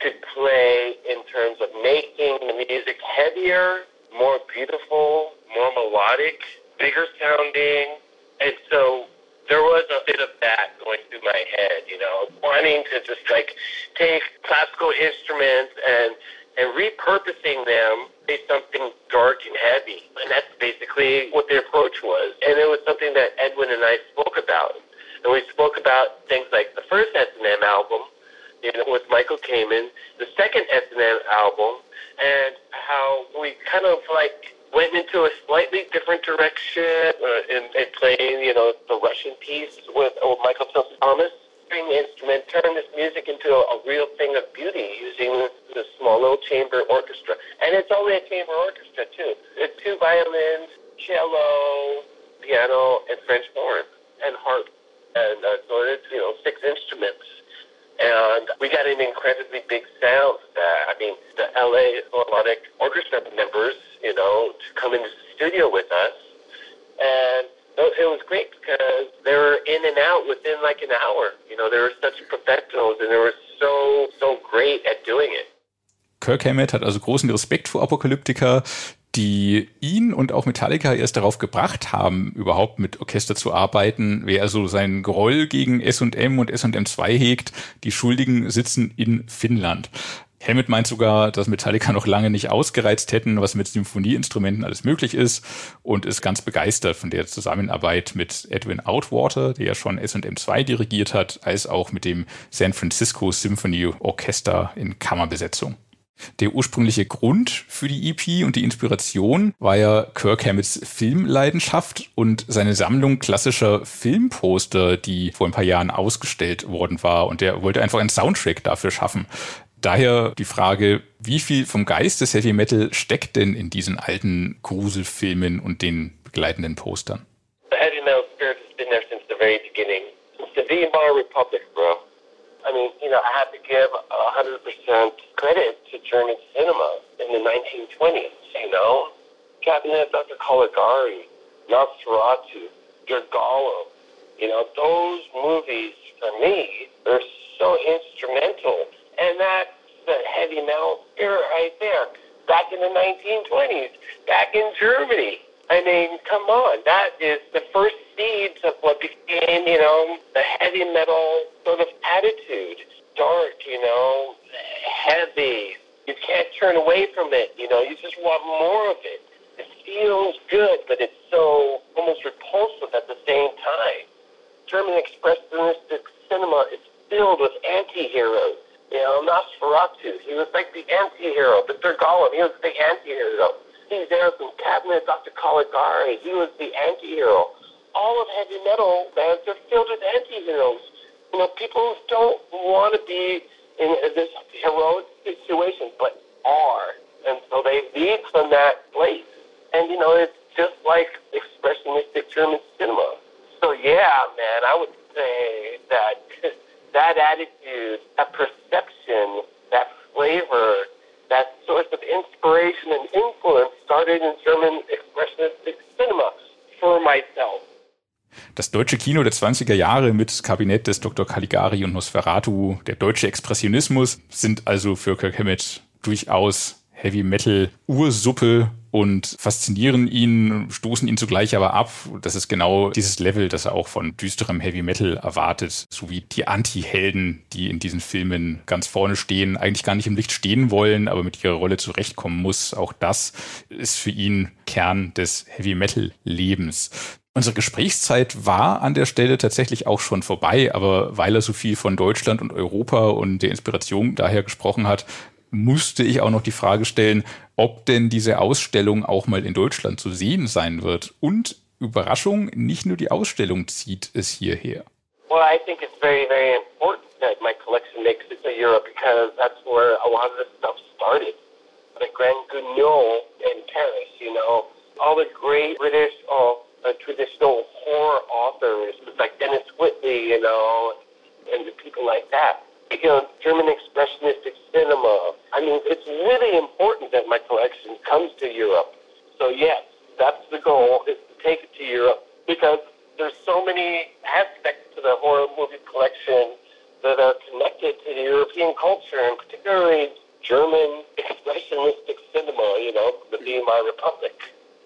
could play in terms of making the music heavier, more beautiful, more melodic, bigger sounding. And so there was a bit of that going through my head, you know, wanting to just like take classical instruments and and repurposing them be something dark and heavy. And that's basically what the approach was. And it was something that Edwin and I spoke about. And we spoke about things like the first S&M album, you know, with Michael Kamen, the second S&M album, and how we kind of like went into a slightly different direction uh, in, in playing, you know, the Russian piece with oh, Michael Thomas string instrument, turn this music into a, a real thing of beauty using the small little chamber orchestra. And it's only a chamber orchestra, too. It's two violins, cello, piano, and French horn, and harp. And uh, so it's, you know, six instruments. And we got an incredibly big sound. That, I mean, the LA Philharmonic Orchestra members, you know, to come into the studio with us. And it was great because they were in and out within like an hour. You know, they were such professionals and they were so, so great at doing it. Kirk Hammett hat also großen Respekt vor Apokalyptika, die ihn und auch Metallica erst darauf gebracht haben, überhaupt mit Orchester zu arbeiten. Wer also seinen Groll gegen S&M und S&M2 hegt, die Schuldigen sitzen in Finnland. Hammett meint sogar, dass Metallica noch lange nicht ausgereizt hätten, was mit Symphonieinstrumenten alles möglich ist und ist ganz begeistert von der Zusammenarbeit mit Edwin Outwater, der ja schon S&M2 dirigiert hat, als auch mit dem San Francisco Symphony Orchester in Kammerbesetzung. Der ursprüngliche Grund für die EP und die Inspiration war ja Kirk Hammetts Filmleidenschaft und seine Sammlung klassischer Filmposter, die vor ein paar Jahren ausgestellt worden war. Und der wollte einfach einen Soundtrack dafür schaffen. Daher die Frage, wie viel vom Geist des Heavy Metal steckt denn in diesen alten Gruselfilmen und den begleitenden Postern? The heavy metal spirit has been there since the very beginning. Since the Weimar Republic, bro. I mean, you know, I have to give 100% credit to German cinema in the 1920s, you know? Cabinet Dr. Caligari, Nosferatu, Gergalo, you know, those movies for me, they're so instrumental And that's the heavy metal spirit right there. Back in the 1920s, back in Germany. I mean, come on, that is the first seeds of what became, you know, the heavy metal sort of attitude. Dark, you know, heavy. You can't turn away from it, you know, you just want more of it. It feels good, but it's so almost repulsive at the same time. German expressionistic cinema is filled with anti-heroes you know, Nosferatu. He was like the anti-hero. Mr. Gollum, he was the anti-hero. Steve there from Cabinet, Dr. Caligari, he was the anti-hero. All of heavy metal bands are filled with anti-heroes. You know, people don't want to be in this heroic situation, but are. And so they lead from that place. And, you know, it's just like expressionistic German cinema. So, yeah, man, I would say that that attitude, that perception, that flavor, that source of inspiration and influence started in German expressionistic cinema for myself. Das deutsche Kino der 20er Jahre mit Kabinett des Dr. Caligari und Nosferatu, der deutsche Expressionismus, sind also für Kirk Hammett durchaus Heavy Metal Ursuppe und faszinieren ihn, stoßen ihn zugleich aber ab. Das ist genau dieses Level, das er auch von düsterem Heavy Metal erwartet, sowie die Anti-Helden, die in diesen Filmen ganz vorne stehen, eigentlich gar nicht im Licht stehen wollen, aber mit ihrer Rolle zurechtkommen muss. Auch das ist für ihn Kern des Heavy Metal Lebens. Unsere Gesprächszeit war an der Stelle tatsächlich auch schon vorbei, aber weil er so viel von Deutschland und Europa und der Inspiration daher gesprochen hat, musste ich auch noch die Frage stellen, ob denn diese Ausstellung auch mal in Deutschland zu sehen sein wird. Und Überraschung, nicht nur die Ausstellung zieht es hierher. Well, I think it's very, very important that my collection makes it to Europe because that's where a lot of this stuff started. The Grand Guignol in Paris, you know, all the great British uh, uh, traditional horror authors like Dennis Whitley, you know, and the people like that. You know, German expressionistic cinema. I mean, it's really important that my collection comes to Europe. So yes, that's the goal is to take it to Europe because there's so many aspects to the horror movie collection that are connected to the European culture and particularly German expressionistic cinema, you know, the Weimar Republic.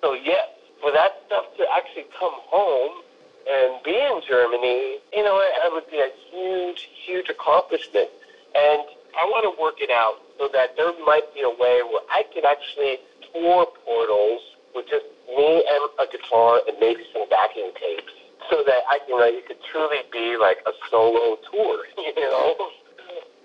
So yes, for that stuff to actually come home and be in Germany, you know, it would be a huge, huge accomplishment. And I want to work it out so that there might be a way where I could actually tour portals with just me and a guitar and maybe some backing tapes so that I can, like, it could truly be like a solo tour, you know?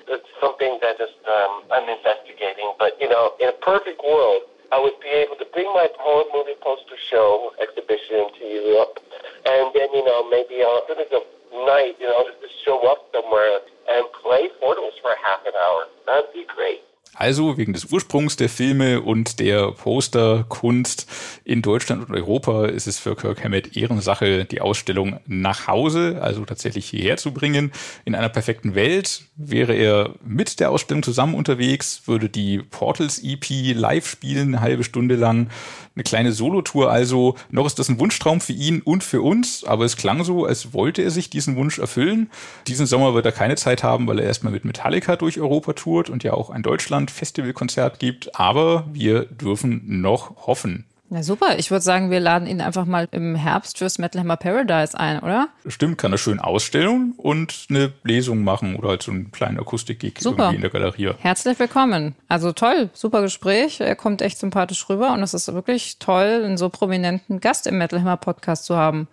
It's something that just um, I'm investigating. But, you know, in a perfect world, I would be able to bring my poem movie poster show exhibition to Europe. And then, you know, maybe during the night, you know, just show up somewhere and play portals for half an hour. That'd be great. Also wegen des Ursprungs der Filme und der Posterkunst in Deutschland und Europa ist es für Kirk Hammett Ehrensache, die Ausstellung nach Hause, also tatsächlich hierher zu bringen. In einer perfekten Welt wäre er mit der Ausstellung zusammen unterwegs, würde die Portals EP live spielen, eine halbe Stunde lang eine kleine Solotour also. Noch ist das ein Wunschtraum für ihn und für uns, aber es klang so, als wollte er sich diesen Wunsch erfüllen. Diesen Sommer wird er keine Zeit haben, weil er erstmal mit Metallica durch Europa tourt und ja auch ein Deutschland-Festivalkonzert gibt. Aber wir dürfen noch hoffen. Na super, ich würde sagen, wir laden ihn einfach mal im Herbst fürs Metal Hammer Paradise ein, oder? Stimmt, kann er schön ausstellen und eine Lesung machen oder halt so einen kleinen Akustik-Gig irgendwie in der Galerie. Herzlich willkommen. Also toll, super Gespräch. Er kommt echt sympathisch rüber und es ist wirklich toll, einen so prominenten Gast im Metal Hammer Podcast zu haben.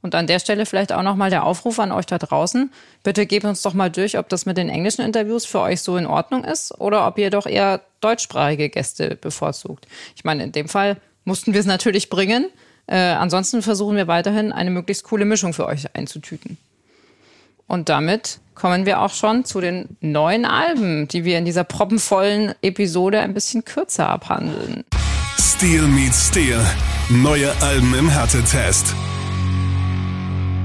Und an der Stelle vielleicht auch nochmal der Aufruf an euch da draußen. Bitte gebt uns doch mal durch, ob das mit den englischen Interviews für euch so in Ordnung ist oder ob ihr doch eher deutschsprachige Gäste bevorzugt. Ich meine, in dem Fall mussten wir es natürlich bringen. Äh, ansonsten versuchen wir weiterhin eine möglichst coole Mischung für euch einzutüten. Und damit kommen wir auch schon zu den neuen Alben, die wir in dieser proppenvollen Episode ein bisschen kürzer abhandeln. Steel meets Steel. Neue Alben im Härtetest.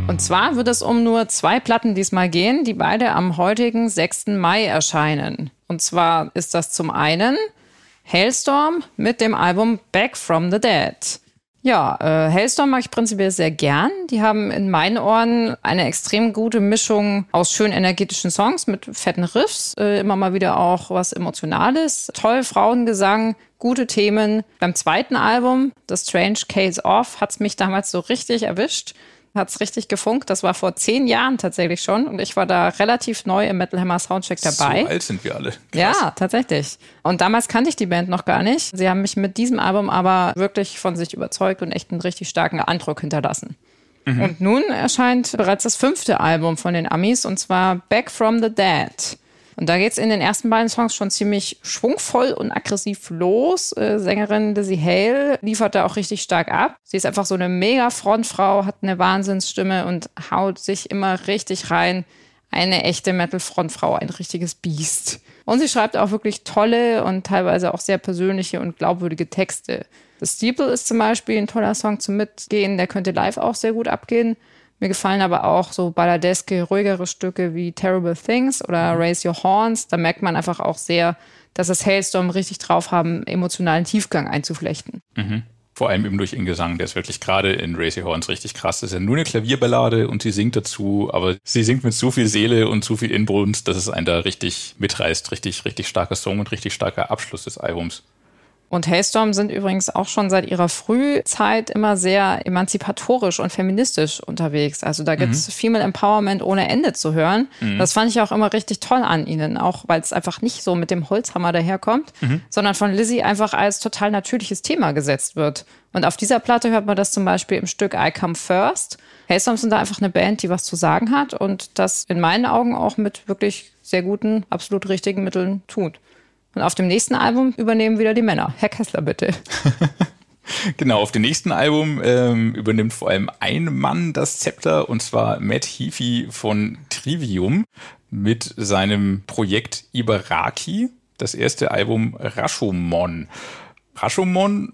Und zwar wird es um nur zwei Platten diesmal gehen, die beide am heutigen 6. Mai erscheinen. Und zwar ist das zum einen Hailstorm mit dem Album Back from the Dead. Ja, äh, Hailstorm mag ich prinzipiell sehr gern. Die haben in meinen Ohren eine extrem gute Mischung aus schön energetischen Songs mit fetten Riffs, äh, immer mal wieder auch was Emotionales, toll Frauengesang, gute Themen. Beim zweiten Album, The Strange Case Off, hat's mich damals so richtig erwischt hat's richtig gefunkt. Das war vor zehn Jahren tatsächlich schon und ich war da relativ neu im Metal Hammer Soundcheck dabei. So alt sind wir alle. Krass. Ja, tatsächlich. Und damals kannte ich die Band noch gar nicht. Sie haben mich mit diesem Album aber wirklich von sich überzeugt und echt einen richtig starken Eindruck hinterlassen. Mhm. Und nun erscheint bereits das fünfte Album von den Amis und zwar Back from the Dead. Und da geht's in den ersten beiden Songs schon ziemlich schwungvoll und aggressiv los. Äh, Sängerin Lizzie Hale liefert da auch richtig stark ab. Sie ist einfach so eine mega Frontfrau, hat eine Wahnsinnsstimme und haut sich immer richtig rein. Eine echte Metal-Frontfrau, ein richtiges Biest. Und sie schreibt auch wirklich tolle und teilweise auch sehr persönliche und glaubwürdige Texte. The Steeple ist zum Beispiel ein toller Song zum Mitgehen, der könnte live auch sehr gut abgehen. Mir gefallen aber auch so balladeske, ruhigere Stücke wie Terrible Things oder Raise Your Horns. Da merkt man einfach auch sehr, dass das Hailstorm richtig drauf haben, emotionalen Tiefgang einzuflechten. Mhm. Vor allem eben durch ihren Gesang, der ist wirklich gerade in Raise Your Horns richtig krass. Das ist ja nur eine Klavierballade und sie singt dazu, aber sie singt mit so viel Seele und so viel Inbrunst, dass es einen da richtig mitreißt. Richtig, richtig starker Song und richtig starker Abschluss des Albums. Und Hailstorm sind übrigens auch schon seit ihrer Frühzeit immer sehr emanzipatorisch und feministisch unterwegs. Also da gibt es mhm. Female Empowerment ohne Ende zu hören. Mhm. Das fand ich auch immer richtig toll an ihnen, auch weil es einfach nicht so mit dem Holzhammer daherkommt, mhm. sondern von Lizzie einfach als total natürliches Thema gesetzt wird. Und auf dieser Platte hört man das zum Beispiel im Stück I Come First. Hailstorm sind da einfach eine Band, die was zu sagen hat und das in meinen Augen auch mit wirklich sehr guten, absolut richtigen Mitteln tut. Und auf dem nächsten Album übernehmen wieder die Männer. Herr Kessler, bitte. Genau, auf dem nächsten Album ähm, übernimmt vor allem ein Mann das Zepter und zwar Matt Heafy von Trivium mit seinem Projekt Ibaraki, das erste Album Rashomon. Rashomon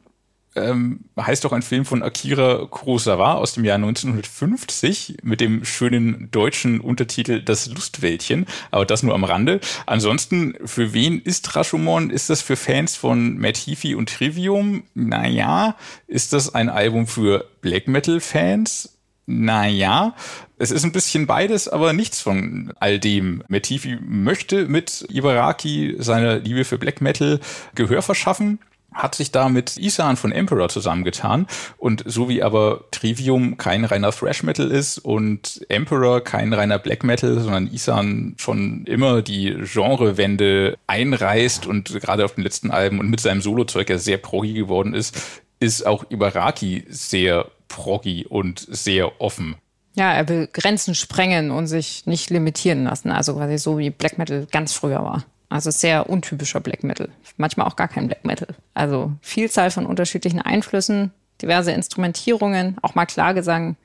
ähm, heißt doch ein Film von Akira Kurosawa aus dem Jahr 1950 mit dem schönen deutschen Untertitel Das Lustwäldchen, aber das nur am Rande. Ansonsten, für wen ist Rashomon? Ist das für Fans von Matt Heafy und Trivium? Naja, ist das ein Album für Black Metal Fans? Naja, es ist ein bisschen beides, aber nichts von all dem. Metifi möchte mit Ibaraki seiner Liebe für Black Metal Gehör verschaffen hat sich da mit Isan von Emperor zusammengetan. Und so wie aber Trivium kein reiner Thrash Metal ist und Emperor kein reiner Black Metal, sondern Isan schon immer die Genrewende einreißt und gerade auf den letzten Alben und mit seinem Solozeug ja sehr proggy geworden ist, ist auch Ibaraki sehr proggy und sehr offen. Ja, er will Grenzen sprengen und sich nicht limitieren lassen. Also quasi so wie Black Metal ganz früher war. Also sehr untypischer Black Metal. Manchmal auch gar kein Black Metal. Also Vielzahl von unterschiedlichen Einflüssen, diverse Instrumentierungen, auch mal Klagesang.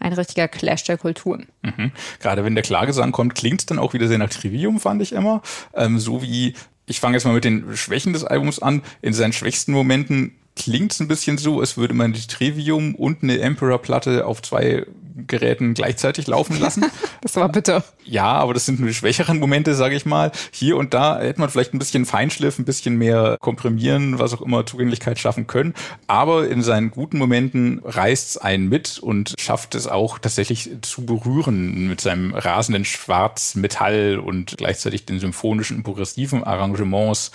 Ein richtiger Clash der Kulturen. Mhm. Gerade wenn der Klagesang kommt, klingt es dann auch wieder sehr nach Trivium, fand ich immer. Ähm, so wie, ich fange jetzt mal mit den Schwächen des Albums an. In seinen schwächsten Momenten klingt es ein bisschen so, als würde man die Trivium und eine Emperor-Platte auf zwei Geräten gleichzeitig laufen lassen. das war bitter. Ja, aber das sind nur die schwächeren Momente, sage ich mal. Hier und da hätte man vielleicht ein bisschen Feinschliff, ein bisschen mehr komprimieren, was auch immer Zugänglichkeit schaffen können. Aber in seinen guten Momenten reißt es einen mit und schafft es auch tatsächlich zu berühren mit seinem rasenden Schwarzmetall und gleichzeitig den symphonischen, progressiven Arrangements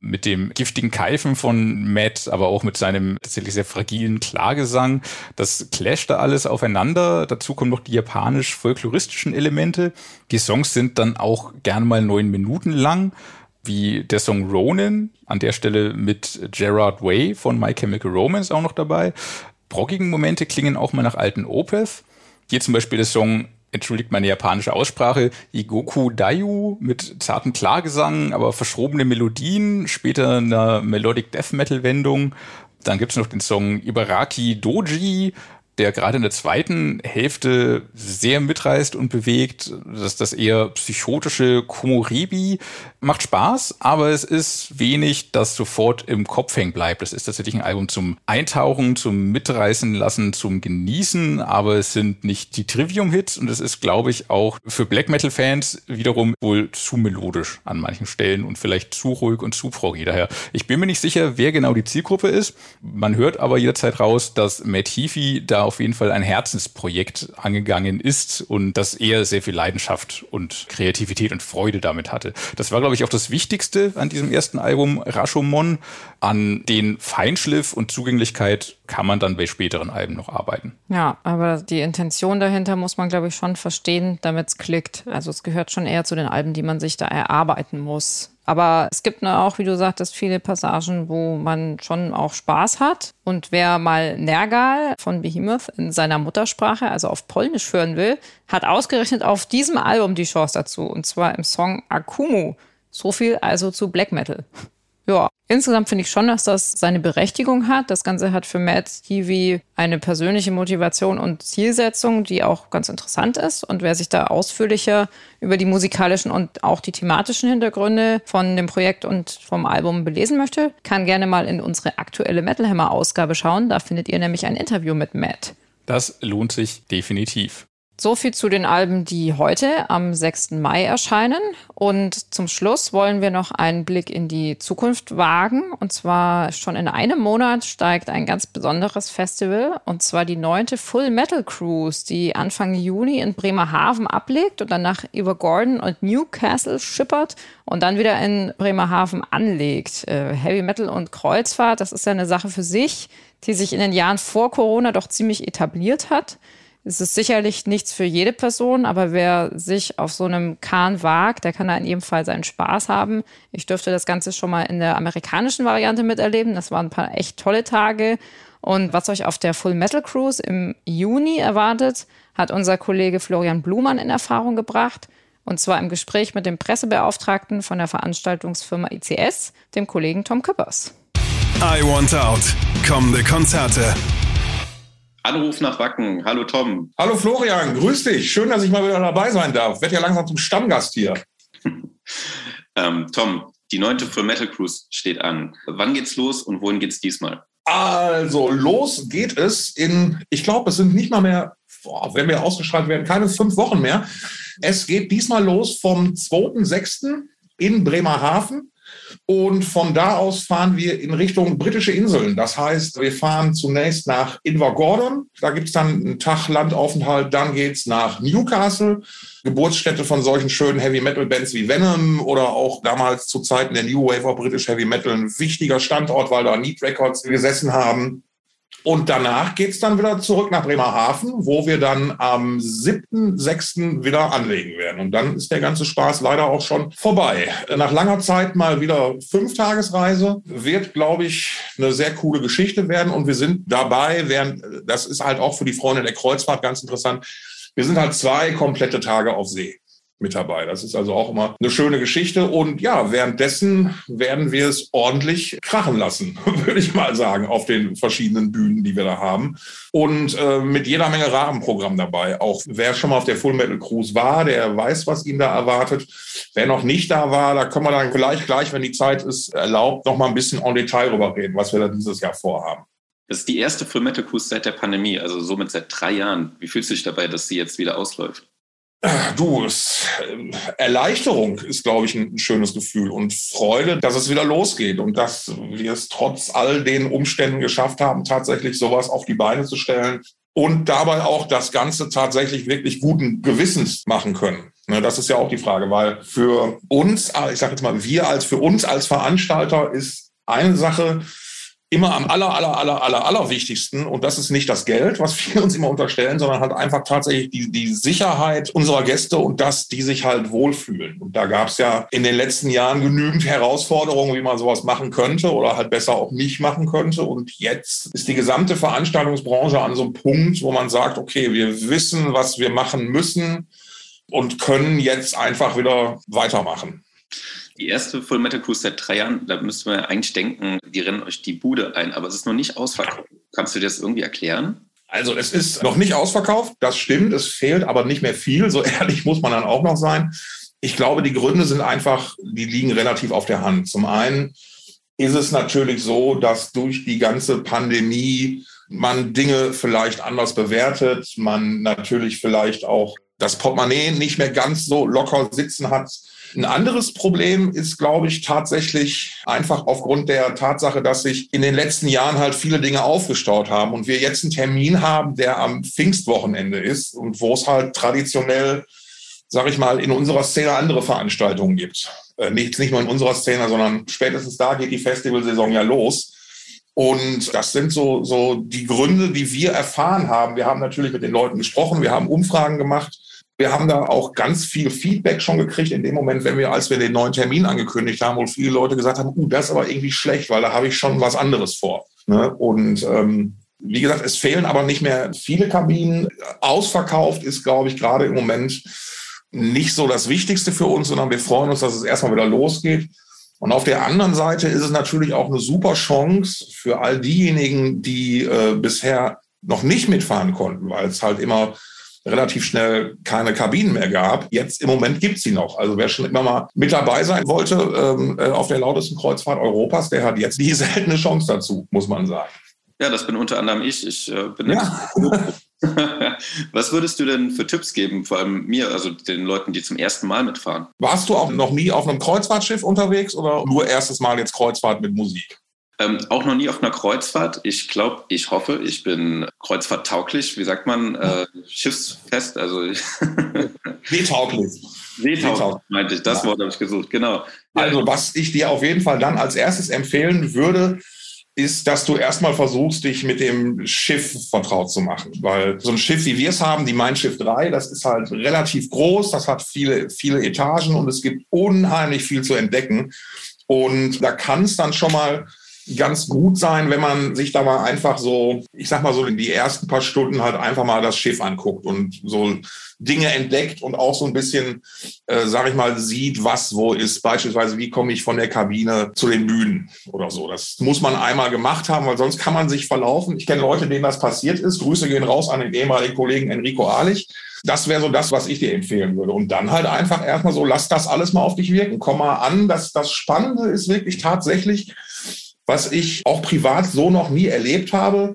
mit dem giftigen Keifen von Matt, aber auch mit seinem tatsächlich sehr fragilen Klagesang. Das clasht da alles aufeinander. Dazu kommen noch die japanisch-folkloristischen Elemente. Die Songs sind dann auch gern mal neun Minuten lang, wie der Song Ronin, an der Stelle mit Gerard Way von My Chemical Romance auch noch dabei. Brockigen Momente klingen auch mal nach alten Opeth. Hier zum Beispiel der Song entschuldigt meine japanische Aussprache, Igoku Dayu mit zarten Klagesang, aber verschrobene Melodien, später eine Melodic Death Metal Wendung. Dann gibt's noch den Song Ibaraki Doji der gerade in der zweiten Hälfte sehr mitreißt und bewegt. Das, das eher psychotische Komorebi macht Spaß, aber es ist wenig, das sofort im Kopf hängen bleibt. Es ist tatsächlich ein Album zum Eintauchen, zum Mitreißen lassen, zum Genießen, aber es sind nicht die Trivium-Hits und es ist, glaube ich, auch für Black Metal-Fans wiederum wohl zu melodisch an manchen Stellen und vielleicht zu ruhig und zu proggy. Daher, ich bin mir nicht sicher, wer genau die Zielgruppe ist. Man hört aber jederzeit raus, dass Matt Heafy da auf jeden Fall ein Herzensprojekt angegangen ist und dass er sehr viel Leidenschaft und Kreativität und Freude damit hatte. Das war, glaube ich, auch das Wichtigste an diesem ersten Album Rashomon. An den Feinschliff und Zugänglichkeit kann man dann bei späteren Alben noch arbeiten. Ja, aber die Intention dahinter muss man, glaube ich, schon verstehen, damit es klickt. Also es gehört schon eher zu den Alben, die man sich da erarbeiten muss. Aber es gibt auch, wie du sagtest, viele Passagen, wo man schon auch Spaß hat. Und wer mal Nergal von Behemoth in seiner Muttersprache, also auf Polnisch hören will, hat ausgerechnet auf diesem Album die Chance dazu. Und zwar im Song Akumu. So viel also zu Black Metal. Ja, insgesamt finde ich schon, dass das seine Berechtigung hat. Das Ganze hat für Matt Heavy eine persönliche Motivation und Zielsetzung, die auch ganz interessant ist. Und wer sich da ausführlicher über die musikalischen und auch die thematischen Hintergründe von dem Projekt und vom Album belesen möchte, kann gerne mal in unsere aktuelle Metal Hammer Ausgabe schauen. Da findet ihr nämlich ein Interview mit Matt. Das lohnt sich definitiv. So viel zu den Alben, die heute am 6. Mai erscheinen. Und zum Schluss wollen wir noch einen Blick in die Zukunft wagen. Und zwar schon in einem Monat steigt ein ganz besonderes Festival. Und zwar die neunte Full Metal Cruise, die Anfang Juni in Bremerhaven ablegt und dann nach Gordon und Newcastle schippert und dann wieder in Bremerhaven anlegt. Äh, Heavy Metal und Kreuzfahrt, das ist ja eine Sache für sich, die sich in den Jahren vor Corona doch ziemlich etabliert hat. Es ist sicherlich nichts für jede Person, aber wer sich auf so einem Kahn wagt, der kann da in jedem Fall seinen Spaß haben. Ich dürfte das Ganze schon mal in der amerikanischen Variante miterleben. Das waren ein paar echt tolle Tage. Und was euch auf der Full Metal Cruise im Juni erwartet, hat unser Kollege Florian Blumann in Erfahrung gebracht. Und zwar im Gespräch mit dem Pressebeauftragten von der Veranstaltungsfirma ICS, dem Kollegen Tom Küppers. I Want Out. Kommende Konzerte. Anruf nach Wacken. Hallo Tom. Hallo Florian, grüß dich. Schön, dass ich mal wieder dabei sein darf. Werd ja langsam zum Stammgast hier. ähm, Tom, die neunte Full Metal Cruise steht an. Wann geht's los und wohin geht's diesmal? Also, los geht es in, ich glaube, es sind nicht mal mehr, boah, wenn wir ausgestrahlt werden, keine fünf Wochen mehr. Es geht diesmal los vom 2.6. in Bremerhaven Und von da aus fahren wir in Richtung britische Inseln. Das heißt, wir fahren zunächst nach Invergordon. Da gibt es dann einen Tag Landaufenthalt. Dann geht's nach Newcastle, Geburtsstätte von solchen schönen Heavy-Metal-Bands wie Venom oder auch damals zu Zeiten der New Wave of British Heavy Metal ein wichtiger Standort, weil da Neat Records gesessen haben. Und danach geht's dann wieder zurück nach Bremerhaven, wo wir dann am 7.6. wieder anlegen werden. Und dann ist der ganze Spaß leider auch schon vorbei. Nach langer Zeit mal wieder Fünftagesreise. Wird, glaube ich, eine sehr coole Geschichte werden. Und wir sind dabei, während, das ist halt auch für die Freunde der Kreuzfahrt ganz interessant. Wir sind halt zwei komplette Tage auf See mit dabei. Das ist also auch immer eine schöne Geschichte. Und ja, währenddessen werden wir es ordentlich krachen lassen, würde ich mal sagen, auf den verschiedenen Bühnen, die wir da haben. Und äh, mit jeder Menge Rahmenprogramm dabei. Auch wer schon mal auf der Full Metal Cruise war, der weiß, was ihn da erwartet. Wer noch nicht da war, da können wir dann vielleicht gleich, wenn die Zeit ist, erlaubt, noch mal ein bisschen en Detail drüber reden, was wir da dieses Jahr vorhaben. Das ist die erste Full Metal Cruise seit der Pandemie, also somit seit drei Jahren. Wie fühlst du dich dabei, dass sie jetzt wieder ausläuft? Du, es, äh, Erleichterung ist, glaube ich, ein, schönes Gefühl und Freude, dass es wieder losgeht und dass wir es trotz all den Umständen geschafft haben, tatsächlich sowas auf die Beine zu stellen und dabei auch das Ganze tatsächlich wirklich guten Gewissens machen können. Ne, das ist ja auch die Frage, weil für uns, ich sage jetzt mal, wir als für uns als Veranstalter ist eine Sache, immer am aller, aller, aller, aller, aller wichtigsten. Und das ist nicht das Geld, was wir uns immer unterstellen, sondern halt einfach tatsächlich die, die Sicherheit unserer Gäste und dass die sich halt wohlfühlen. Und da gab es ja in den letzten Jahren genügend Herausforderungen, wie man sowas machen könnte oder halt besser auch nicht machen könnte. Und jetzt ist die gesamte Veranstaltungsbranche an so einem Punkt, wo man sagt, okay, wir wissen, was wir machen müssen und können jetzt einfach wieder weitermachen die erste Full Metal Cruise seit drei Jahren, da müsste man eigentlich denken, die rennen euch die Bude ein, aber es ist noch nicht ausverkauft. Kannst du dir das irgendwie erklären? Also es ist noch nicht ausverkauft, das stimmt, es fehlt aber nicht mehr viel, so ehrlich muss man dann auch noch sein. Ich glaube, die Gründe sind einfach, die liegen relativ auf der Hand. Zum einen ist es natürlich so, dass durch die ganze Pandemie man Dinge vielleicht anders bewertet, man natürlich vielleicht auch das Portemonnaie nicht mehr ganz so locker sitzen hat, ein anderes Problem ist, glaube ich, tatsächlich einfach aufgrund der Tatsache, dass sich in den letzten Jahren halt viele Dinge aufgestaut haben und wir jetzt einen Termin haben, der am Pfingstwochenende ist und wo es halt traditionell, sag ich mal, in unserer Szene andere Veranstaltungen gibt. Äh, nicht, nicht nur in unserer Szene, sondern spätestens da geht die Festivalsaison ja los. Und das sind so, so die Gründe, die wir erfahren haben. Wir haben natürlich mit den Leuten gesprochen, wir haben Umfragen gemacht wir haben da auch ganz viel Feedback schon gekriegt in dem Moment, wenn wir, als wir den neuen Termin angekündigt haben, wo viele Leute gesagt haben, uh, das ist aber irgendwie schlecht, weil da habe ich schon was anderes vor. Ne? Und ähm, wie gesagt, es fehlen aber nicht mehr viele Kabinen. Ausverkauft ist, glaube ich, gerade im Moment nicht so das Wichtigste für uns, sondern wir freuen uns, dass es erstmal wieder losgeht. Und auf der anderen Seite ist es natürlich auch eine super Chance für all diejenigen, die äh, bisher noch nicht mitfahren konnten, weil es halt immer relativ schnell keine Kabinen mehr gab. Jetzt im Moment gibt es sie noch. Also wer schon immer mal mit dabei sein wollte ähm, äh, auf der lautesten Kreuzfahrt Europas, der hat jetzt die seltene Chance dazu, muss man sagen. Ja, das bin unter anderem ich. Ich äh, bin ja. Was würdest du denn für Tipps geben, vor allem mir, also den Leuten, die zum ersten Mal mitfahren? Warst du auch noch nie auf einem Kreuzfahrtschiff unterwegs oder nur erstes Mal jetzt Kreuzfahrt mit Musik? Ähm, auch noch nie auf einer Kreuzfahrt. Ich glaube, ich hoffe, ich bin kreuzfahrttauglich. Wie sagt man? Äh, schiffsfest, also. Seetauglich. Seetauglich meinte ich. Das ja. Wort habe ich gesucht, genau. Also, was ich dir auf jeden Fall dann als erstes empfehlen würde, ist, dass du erstmal versuchst, dich mit dem Schiff vertraut zu machen. Weil so ein Schiff, wie wir es haben, die Mein Schiff 3, das ist halt relativ groß, das hat viele, viele Etagen und es gibt unheimlich viel zu entdecken. Und da kann es dann schon mal ganz gut sein, wenn man sich da mal einfach so, ich sag mal so in die ersten paar Stunden halt einfach mal das Schiff anguckt und so Dinge entdeckt und auch so ein bisschen, äh, sag ich mal, sieht, was wo ist. Beispielsweise, wie komme ich von der Kabine zu den Bühnen oder so. Das muss man einmal gemacht haben, weil sonst kann man sich verlaufen. Ich kenne Leute, denen das passiert ist. Grüße gehen raus an den ehemaligen Kollegen Enrico Ahlich. Das wäre so das, was ich dir empfehlen würde. Und dann halt einfach erstmal so, lass das alles mal auf dich wirken. Komm mal an. Das, das Spannende ist wirklich tatsächlich, was ich auch privat so noch nie erlebt habe.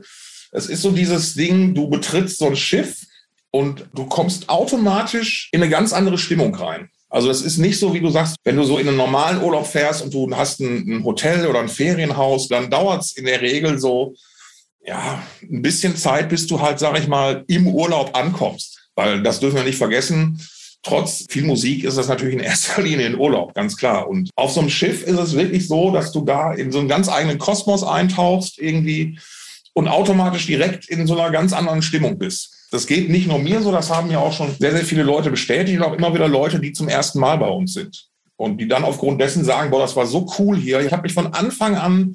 Es ist so dieses Ding, du betrittst so ein Schiff und du kommst automatisch in eine ganz andere Stimmung rein. Also es ist nicht so, wie du sagst, wenn du so in einen normalen Urlaub fährst und du hast ein, ein Hotel oder ein Ferienhaus, dann dauert es in der Regel so, ja, ein bisschen Zeit, bis du halt, sag ich mal, im Urlaub ankommst. Weil das dürfen wir nicht vergessen. Trotz viel Musik ist das natürlich in erster Linie ein Urlaub, ganz klar. Und auf so einem Schiff ist es wirklich so, dass du da in so einen ganz eigenen Kosmos eintauchst irgendwie und automatisch direkt in so einer ganz anderen Stimmung bist. Das geht nicht nur mir so, das haben ja auch schon sehr, sehr viele Leute bestätigt und auch immer wieder Leute, die zum ersten Mal bei uns sind. Und die dann aufgrund dessen sagen, boah, das war so cool hier. Ich habe mich von Anfang an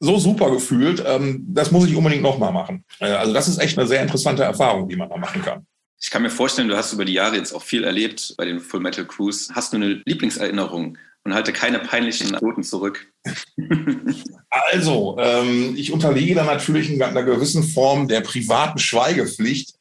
so super gefühlt, ähm, das muss ich unbedingt nochmal machen. Äh, also das ist echt eine sehr interessante Erfahrung, die man da machen kann. Ich kann mir vorstellen, du hast über die Jahre jetzt auch viel erlebt bei den Full Metal Crews. Hast du eine Lieblingserinnerung und halte keine peinlichen Noten zurück? also, ähm, ich unterliege da natürlich in einer gewissen Form der privaten Schweigepflicht.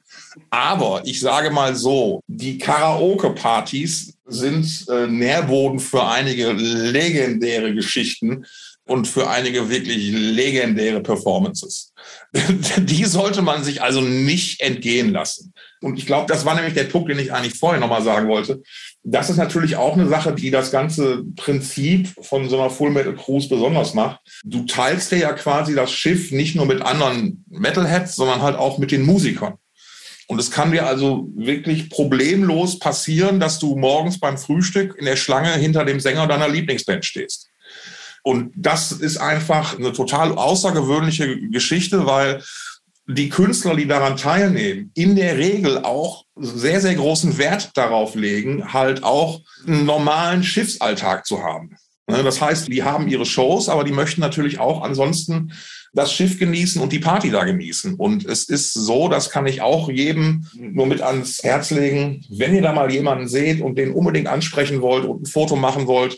Aber ich sage mal so, die Karaoke-Partys sind äh, Nährboden für einige legendäre Geschichten und für einige wirklich legendäre Performances. die sollte man sich also nicht entgehen lassen. Und ich glaube, das war nämlich der Punkt, den ich eigentlich vorher nochmal sagen wollte. Das ist natürlich auch eine Sache, die das ganze Prinzip von so einer Full Metal Cruise besonders macht. Du teilst dir ja quasi das Schiff nicht nur mit anderen Metalheads, sondern halt auch mit den Musikern. Und es kann dir also wirklich problemlos passieren, dass du morgens beim Frühstück in der Schlange hinter dem Sänger deiner Lieblingsband stehst. Und das ist einfach eine total außergewöhnliche Geschichte, weil die Künstler, die daran teilnehmen, in der Regel auch sehr, sehr großen Wert darauf legen, halt auch einen normalen Schiffsalltag zu haben. Ne, das heißt, die haben ihre Shows, aber die möchten natürlich auch ansonsten das Schiff genießen und die Party da genießen. Und es ist so, das kann ich auch jedem nur mit ans Herz legen, wenn ihr da mal jemanden seht und den unbedingt ansprechen wollt und ein Foto machen wollt,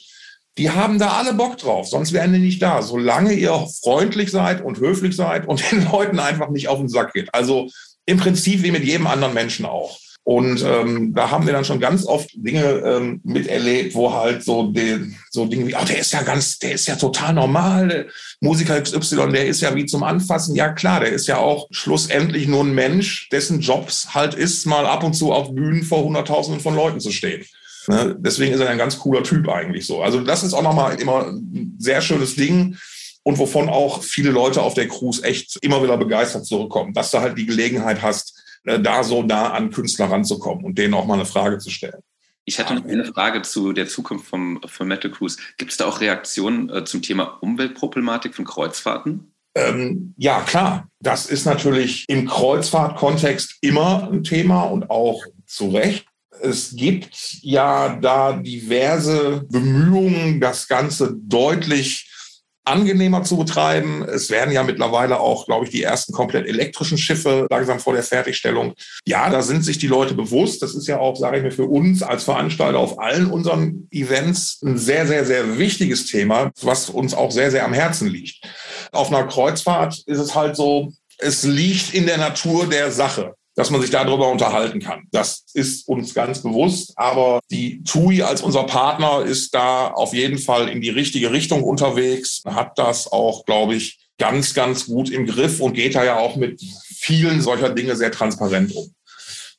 die haben da alle Bock drauf, sonst wären die nicht da. Solange ihr freundlich seid und höflich seid und den Leuten einfach nicht auf den Sack geht. Also im Prinzip wie mit jedem anderen Menschen auch. Und ähm, da haben wir dann schon ganz oft Dinge ähm, miterlebt, wo halt so, die, so Dinge wie, ach, der ist ja ganz, der ist ja total normal, der Musiker XY, der ist ja wie zum Anfassen. Ja klar, der ist ja auch schlussendlich nur ein Mensch, dessen Jobs halt ist, mal ab und zu auf Bühnen vor Hunderttausenden von Leuten zu stehen. Ne? Deswegen ist er ein ganz cooler Typ eigentlich so. Also das ist auch nochmal immer ein sehr schönes Ding und wovon auch viele Leute auf der Cruise echt immer wieder begeistert zurückkommen, dass du halt die Gelegenheit hast, äh, da so nah an Künstler ranzukommen und denen auch mal eine Frage zu stellen. Ich hätte noch eine Frage zu der Zukunft vom, von Metal Cruise. Gibt es da auch Reaktionen äh, zum Thema Umweltproblematik von Kreuzfahrten? Ähm, ja, klar. Das ist natürlich im Kreuzfahrtkontext immer ein Thema und auch zu Recht. Es gibt ja da diverse Bemühungen, das Ganze deutlich angenehmer zu betreiben. Es werden ja mittlerweile auch, glaube ich, die ersten komplett elektrischen Schiffe langsam vor der Fertigstellung. Ja, da sind sich die Leute bewusst. Das ist ja auch, sage ich mir, für uns als Veranstalter auf allen unseren Events ein sehr, sehr, sehr wichtiges Thema, was uns auch sehr, sehr am Herzen liegt. Auf einer Kreuzfahrt ist es halt so, es liegt in der Natur der Sache dass man sich darüber unterhalten kann. Das ist uns ganz bewusst, aber die TUI als unser Partner ist da auf jeden Fall in die richtige Richtung unterwegs, hat das auch, glaube ich, ganz, ganz gut im Griff und geht da ja auch mit vielen solcher Dinge sehr transparent um,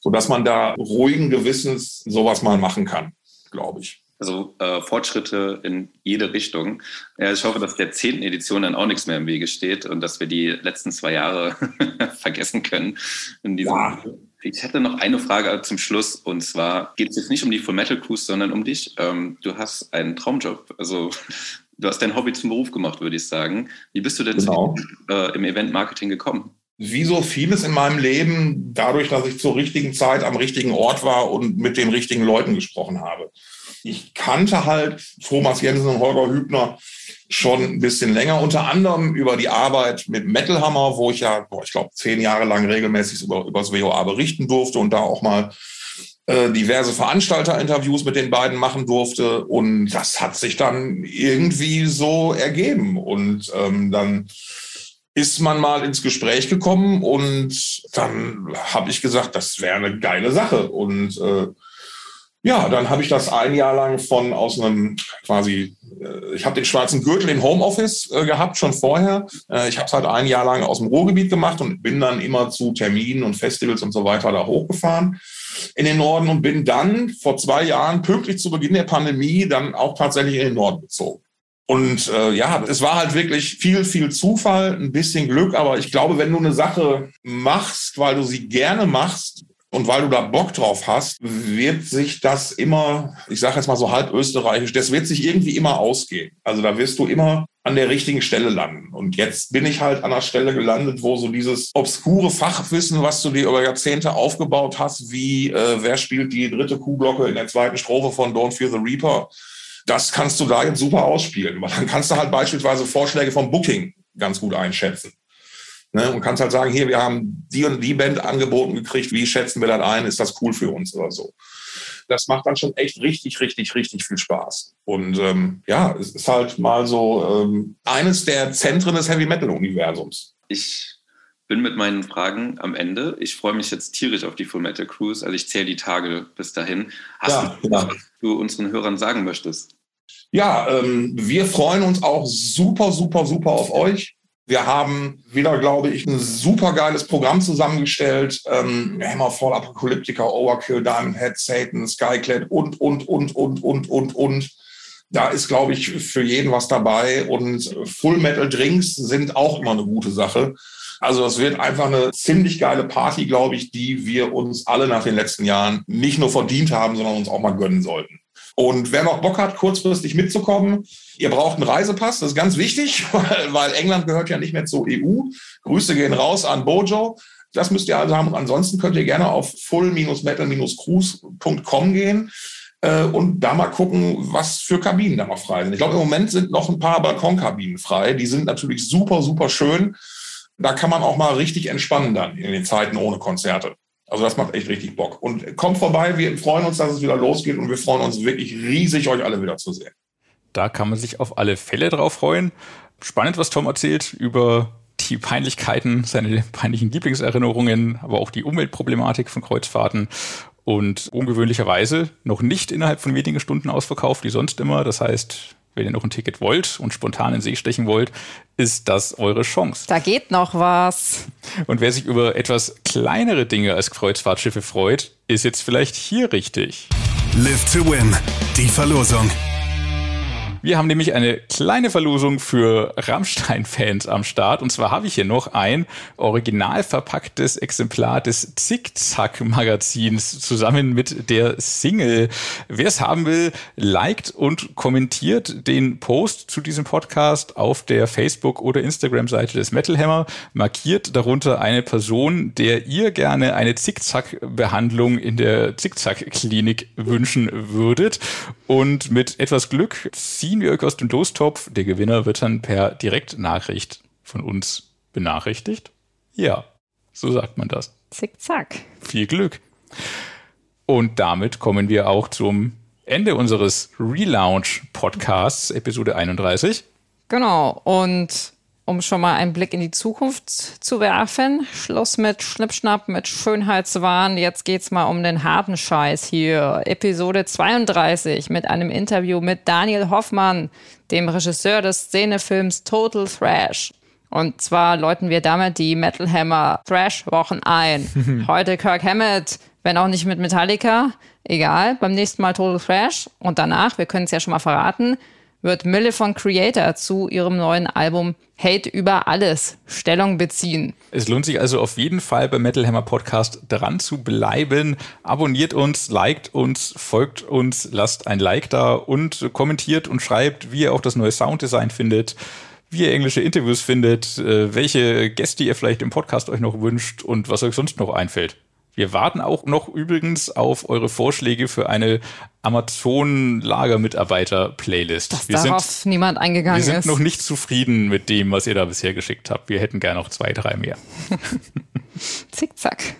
sodass man da ruhigen Gewissens sowas mal machen kann, glaube ich. Also äh, Fortschritte in jede Richtung. Ja, ich hoffe, dass der zehnten Edition dann auch nichts mehr im Wege steht und dass wir die letzten zwei Jahre vergessen können. In diesem ja. Ich hätte noch eine Frage zum Schluss und zwar geht es jetzt nicht um die Full Metal Cruise, sondern um dich. Ähm, du hast einen Traumjob. Also du hast dein Hobby zum Beruf gemacht, würde ich sagen. Wie bist du denn genau. zu, äh, im Event Marketing gekommen? wie so vieles in meinem Leben, dadurch, dass ich zur richtigen Zeit am richtigen Ort war und mit den richtigen Leuten gesprochen habe. Ich kannte halt Thomas Jensen und Holger Hübner schon ein bisschen länger, unter anderem über die Arbeit mit Metal Hammer, wo ich ja, boah, ich glaube, zehn Jahre lang regelmäßig über, über das WOA berichten durfte und da auch mal äh, diverse Veranstalterinterviews mit den beiden machen durfte. Und das hat sich dann irgendwie so ergeben. Und ähm, dann ist man mal ins Gespräch gekommen und dann habe ich gesagt, das wäre eine geile Sache. Und äh, Ja, dann habe ich das ein Jahr lang von aus einem quasi, äh, ich habe den schwarzen Gürtel im Homeoffice äh, gehabt, schon vorher. Äh, ich habe es halt ein Jahr lang aus dem Ruhrgebiet gemacht und bin dann immer zu Terminen und Festivals und so weiter da hochgefahren in den Norden und bin dann vor zwei Jahren, pünktlich zu Beginn der Pandemie, dann auch tatsächlich in den Norden gezogen. Und äh, ja, es war halt wirklich viel, viel Zufall, ein bisschen Glück, aber ich glaube, wenn du eine Sache machst, weil du sie gerne machst, und weil du da Bock drauf hast, wird sich das immer, ich sage jetzt mal so halb österreichisch, das wird sich irgendwie immer ausgehen. Also da wirst du immer an der richtigen Stelle landen. Und jetzt bin ich halt an der Stelle gelandet, wo so dieses obskure Fachwissen, was du dir über Jahrzehnte aufgebaut hast, wie äh, wer spielt die dritte Kuhglocke in der zweiten Strophe von Don't Fear the Reaper, das kannst du da jetzt super ausspielen. Weil dann kannst du halt beispielsweise Vorschläge vom Booking ganz gut einschätzen. Ne, und kannst halt sagen, hier, wir haben die und die Band angeboten gekriegt, wie schätzen wir das ein, ist das cool für uns oder so. Das macht dann schon echt richtig, richtig, richtig viel Spaß. Und ähm, ja, es ist halt mal so ähm, eines der Zentren des Heavy-Metal-Universums. Ich bin mit meinen Fragen am Ende. Ich freue mich jetzt tierisch auf die Full Metal Cruise. Also ich zähle die Tage bis dahin. Hast ja, du was, was du unseren Hörern sagen möchtest? Ja, ähm, wir freuen uns auch super, super, super auf euch. Wir haben wieder, glaube ich, ein super geiles Programm zusammengestellt. Ähm, Hammerfall, Apocalyptica, Overkill, Diamond Head, Satan, Skyclad und, und, und, und, und, und, und. Da ist, glaube ich, für jeden was dabei. Und Full Metal Drinks sind auch immer eine gute Sache. Also das wird einfach eine ziemlich geile Party, glaube ich, die wir uns alle nach den letzten Jahren nicht nur verdient haben, sondern uns auch mal gönnen sollten. Und wer noch Bock hat, kurzfristig mitzukommen, ihr braucht einen Reisepass, das ist ganz wichtig, weil, weil England gehört ja nicht mehr zur EU. Grüße gehen raus an Bojo. Das müsst ihr also haben. Ansonsten könnt ihr gerne auf full-metal-cruise.com gehen äh, und da mal gucken, was für Kabinen da noch frei sind. Ich glaube, im Moment sind noch ein paar Balkonkabinen frei. Die sind natürlich super, super schön. Da kann man auch mal richtig entspannen dann in den Zeiten ohne Konzerte. Also das macht echt richtig Bock. Und kommt vorbei, wir freuen uns, dass es wieder losgeht und wir freuen uns wirklich riesig, euch alle wieder zu sehen. Da kann man sich auf alle Fälle drauf freuen. Spannend, was Tom erzählt über die Peinlichkeiten, seine peinlichen Lieblingserinnerungen, aber auch die Umweltproblematik von Kreuzfahrten und ungewöhnlicherweise noch nicht innerhalb von wenigen Stunden ausverkauft, wie sonst immer. Das heißt, wenn ihr noch ein Ticket wollt und spontan in See stechen wollt, ist das eure Chance. Da geht noch was. Und wer sich über etwas kleinere Dinge als Kreuzfahrtschiffe freut, ist jetzt vielleicht hier richtig. Live to Win, die Verlosung. Wir haben nämlich eine kleine Verlosung für Rammstein-Fans am Start. Und zwar habe ich hier noch ein original verpacktes Exemplar des Zickzack-Magazins zusammen mit der Single. Wer es haben will, liked und kommentiert den Post zu diesem Podcast auf der Facebook- oder Instagram-Seite des Metal Hammer. Markiert darunter eine Person, der ihr gerne eine Zickzack-Behandlung in der Zickzack-Klinik wünschen würdet. Und mit etwas Glück ziehen ziehen wir euch aus dem Lostopf. Der Gewinner wird dann per Direktnachricht von uns benachrichtigt. Ja, so sagt man das. Zickzack. Viel Glück. Und damit kommen wir auch zum Ende unseres Relaunch-Podcasts, Episode 31. Genau. Und um schon mal einen Blick in die Zukunft zu werfen. Schluss mit Schnippschnapp, mit Schönheitswahn. Jetzt geht's mal um den harten Scheiß hier. Episode 32 mit einem Interview mit Daniel Hoffmann, dem Regisseur des Szenefilms Total Thrash. Und zwar läuten wir damit die Metal Hammer Thrash Wochen ein. Heute Kirk Hammett, wenn auch nicht mit Metallica. Egal, beim nächsten Mal Total Thrash. Und danach, wir können es ja schon mal verraten, wird Mille von Creator zu ihrem neuen Album Hate über alles Stellung beziehen. Es lohnt sich also auf jeden Fall beim Metal Hammer Podcast dran zu bleiben. Abonniert uns, liked uns, folgt uns, lasst ein Like da und kommentiert und schreibt, wie ihr auch das neue Sounddesign findet wie ihr englische Interviews findet, äh, welche Gäste ihr vielleicht im Podcast euch noch wünscht und was euch sonst noch einfällt. Wir warten auch noch übrigens auf eure Vorschläge für eine Amazon-Lagermitarbeiter-Playlist. Dass wir darauf sind, niemand eingegangen ist. Wir sind ist. noch nicht zufrieden mit dem, was ihr da bisher geschickt habt. Wir hätten gerne noch zwei, drei mehr. Zickzack.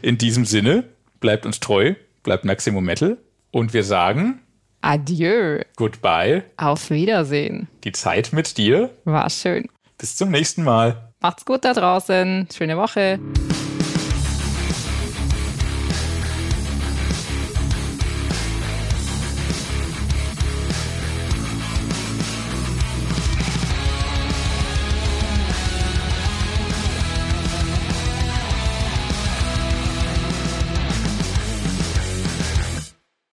In diesem Sinne, bleibt uns treu, bleibt Maximum Metal und wir sagen Adieu. Goodbye. Auf Wiedersehen. Die Zeit mit dir war schön. Bis zum nächsten Mal. Macht's gut da draußen. Schöne Woche.